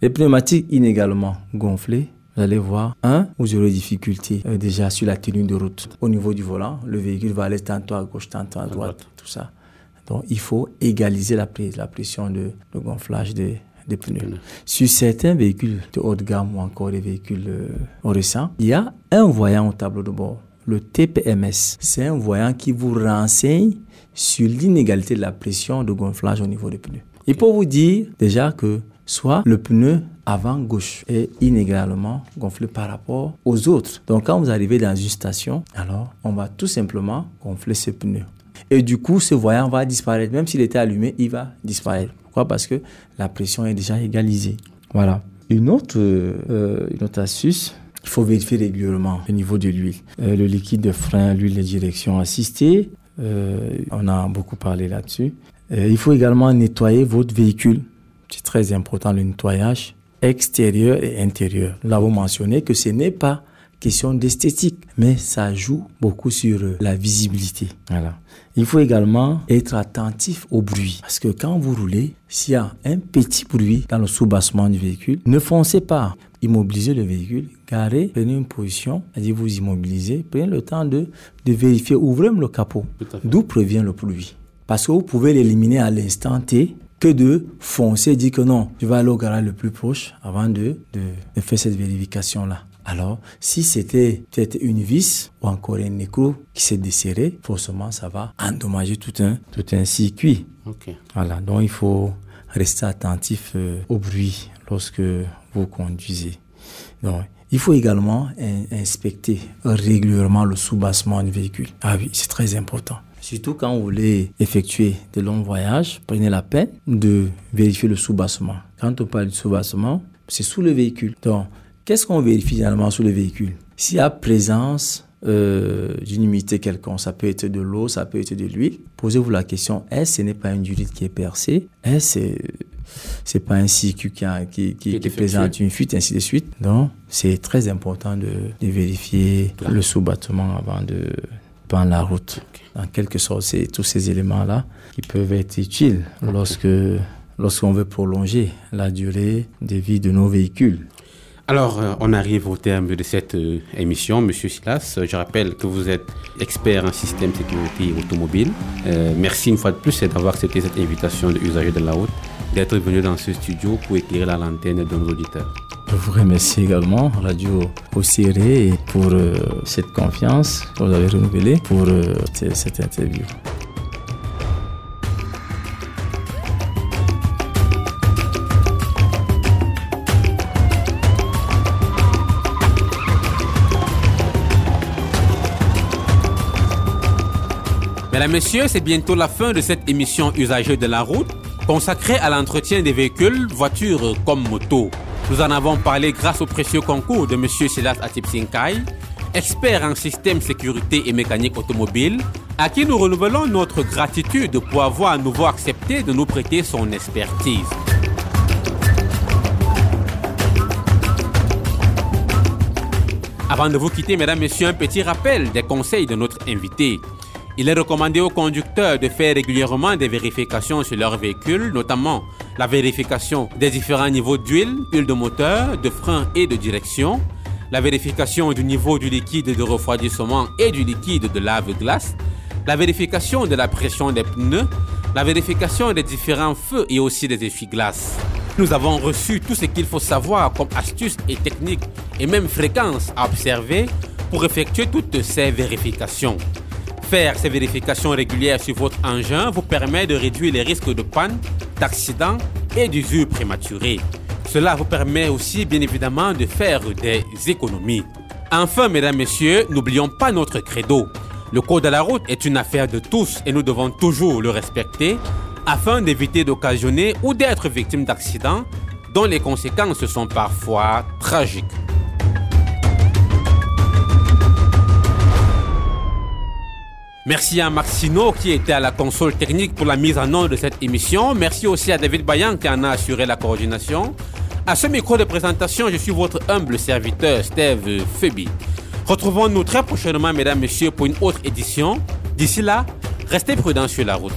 Les pneumatiques inégalement gonflés, vous allez voir, un, vous aurez difficulté euh, déjà sur la tenue de route. Au niveau du volant, le véhicule va aller tantôt à gauche, tantôt à droite, tout ça. Donc, il faut égaliser la, prise, la pression de, de gonflage des, des pneus. pneus. Sur certains véhicules de haut de gamme ou encore des véhicules euh, récents, il y a un voyant au tableau de bord, le TPMS. C'est un voyant qui vous renseigne sur l'inégalité de la pression de gonflage au niveau des pneus. Il peut vous dire déjà que soit le pneu avant gauche est inégalement gonflé par rapport aux autres. Donc quand vous arrivez dans une station, alors on va tout simplement gonfler ce pneu. Et du coup, ce voyant va disparaître. Même s'il était allumé, il va disparaître. Pourquoi? Parce que la pression est déjà égalisée. Voilà. Une autre, euh, une autre astuce, il faut vérifier régulièrement le niveau de l'huile. Euh, le liquide de frein, l'huile de direction assistée, euh, on a beaucoup parlé là-dessus. Il faut également nettoyer votre véhicule. C'est très important le nettoyage extérieur et intérieur. Nous l'avons mentionné que ce n'est pas question d'esthétique, mais ça joue beaucoup sur la visibilité. Voilà. Il faut également être attentif au bruit. Parce que quand vous roulez, s'il y a un petit bruit dans le sous-bassement du véhicule, ne foncez pas. Immobilisez le véhicule, garez, prenez une position, c'est-à-dire vous immobilisez, prenez le temps de, de vérifier, ouvrez le capot. D'où provient le bruit? Parce que vous pouvez l'éliminer à l'instant T que de foncer, dire que non, je vais aller au garage le plus proche avant de, de, de faire cette vérification-là. Alors, si c'était peut-être une vis ou encore un écrou qui s'est desserré, forcément, ça va endommager tout un, tout un circuit. Voilà, donc il faut rester attentif euh, au bruit lorsque vous conduisez. Donc, il faut également inspecter régulièrement le soubassement du véhicule. Ah oui, c'est très important. Surtout quand vous voulez effectuer de longs voyages, prenez la peine de vérifier le soubassement. Quand on parle de soubassement, c'est sous le véhicule. Donc, qu'est-ce qu'on vérifie généralement sous le véhicule? S'il y a présence euh, d'une humidité quelconque, ça peut être de l'eau, ça peut être de l'huile, posez-vous la question, est-ce que ce n'est pas une durite qui est percée? Est-ce que c'est pas un circuit qui, qui, qui, présente une fuite, ainsi de suite? Donc, c'est très important de, de vérifier le sous-battement avant de prendre la route. En quelque sorte, c'est tous ces éléments-là qui peuvent être utiles lorsque lorsqu'on veut prolonger la durée de vie de nos véhicules. Alors, euh, on arrive au terme de cette euh, émission, Monsieur Silas. Je rappelle que vous êtes expert en système de sécurité automobile. Euh, merci une fois de plus d'avoir accepté cette invitation de usager de la route, d'être venu dans ce studio pour éclairer la lanterne de nos auditeurs. Je vous remercie également, Radio Océré, pour cette confiance que vous avez renouvelée pour cette interview. Mesdames, Messieurs, c'est bientôt la fin de cette émission Usagers de la route consacrée à l'entretien des véhicules, voitures comme motos. Nous en avons parlé grâce au précieux concours de M. Silas Atipsinkai, expert en système sécurité et mécanique automobile, à qui nous renouvelons notre gratitude pour avoir à nouveau accepté de nous prêter son expertise. Avant de vous quitter, mesdames, messieurs, un petit rappel des conseils de notre invité. Il est recommandé aux conducteurs de faire régulièrement des vérifications sur leur véhicule, notamment la vérification des différents niveaux d'huile, huile de moteur, de frein et de direction, la vérification du niveau du liquide de refroidissement et du liquide de lave-glace, la vérification de la pression des pneus, la vérification des différents feux et aussi des essuie-glaces. Nous avons reçu tout ce qu'il faut savoir comme astuces et techniques et même fréquences à observer pour effectuer toutes ces vérifications. Faire ces vérifications régulières sur votre engin vous permet de réduire les risques de panne, d'accident et d'usure prématurée. Cela vous permet aussi bien évidemment de faire des économies. Enfin, mesdames, messieurs, n'oublions pas notre credo. Le code de la route est une affaire de tous et nous devons toujours le respecter afin d'éviter d'occasionner ou d'être victime d'accidents dont les conséquences sont parfois tragiques. Merci à Maxino qui était à la console technique pour la mise en œuvre de cette émission. Merci aussi à David Bayan qui en a assuré la coordination. À ce micro de présentation, je suis votre humble serviteur Steve Febi. Retrouvons-nous très prochainement, mesdames, messieurs, pour une autre édition. D'ici là, restez prudents sur la route.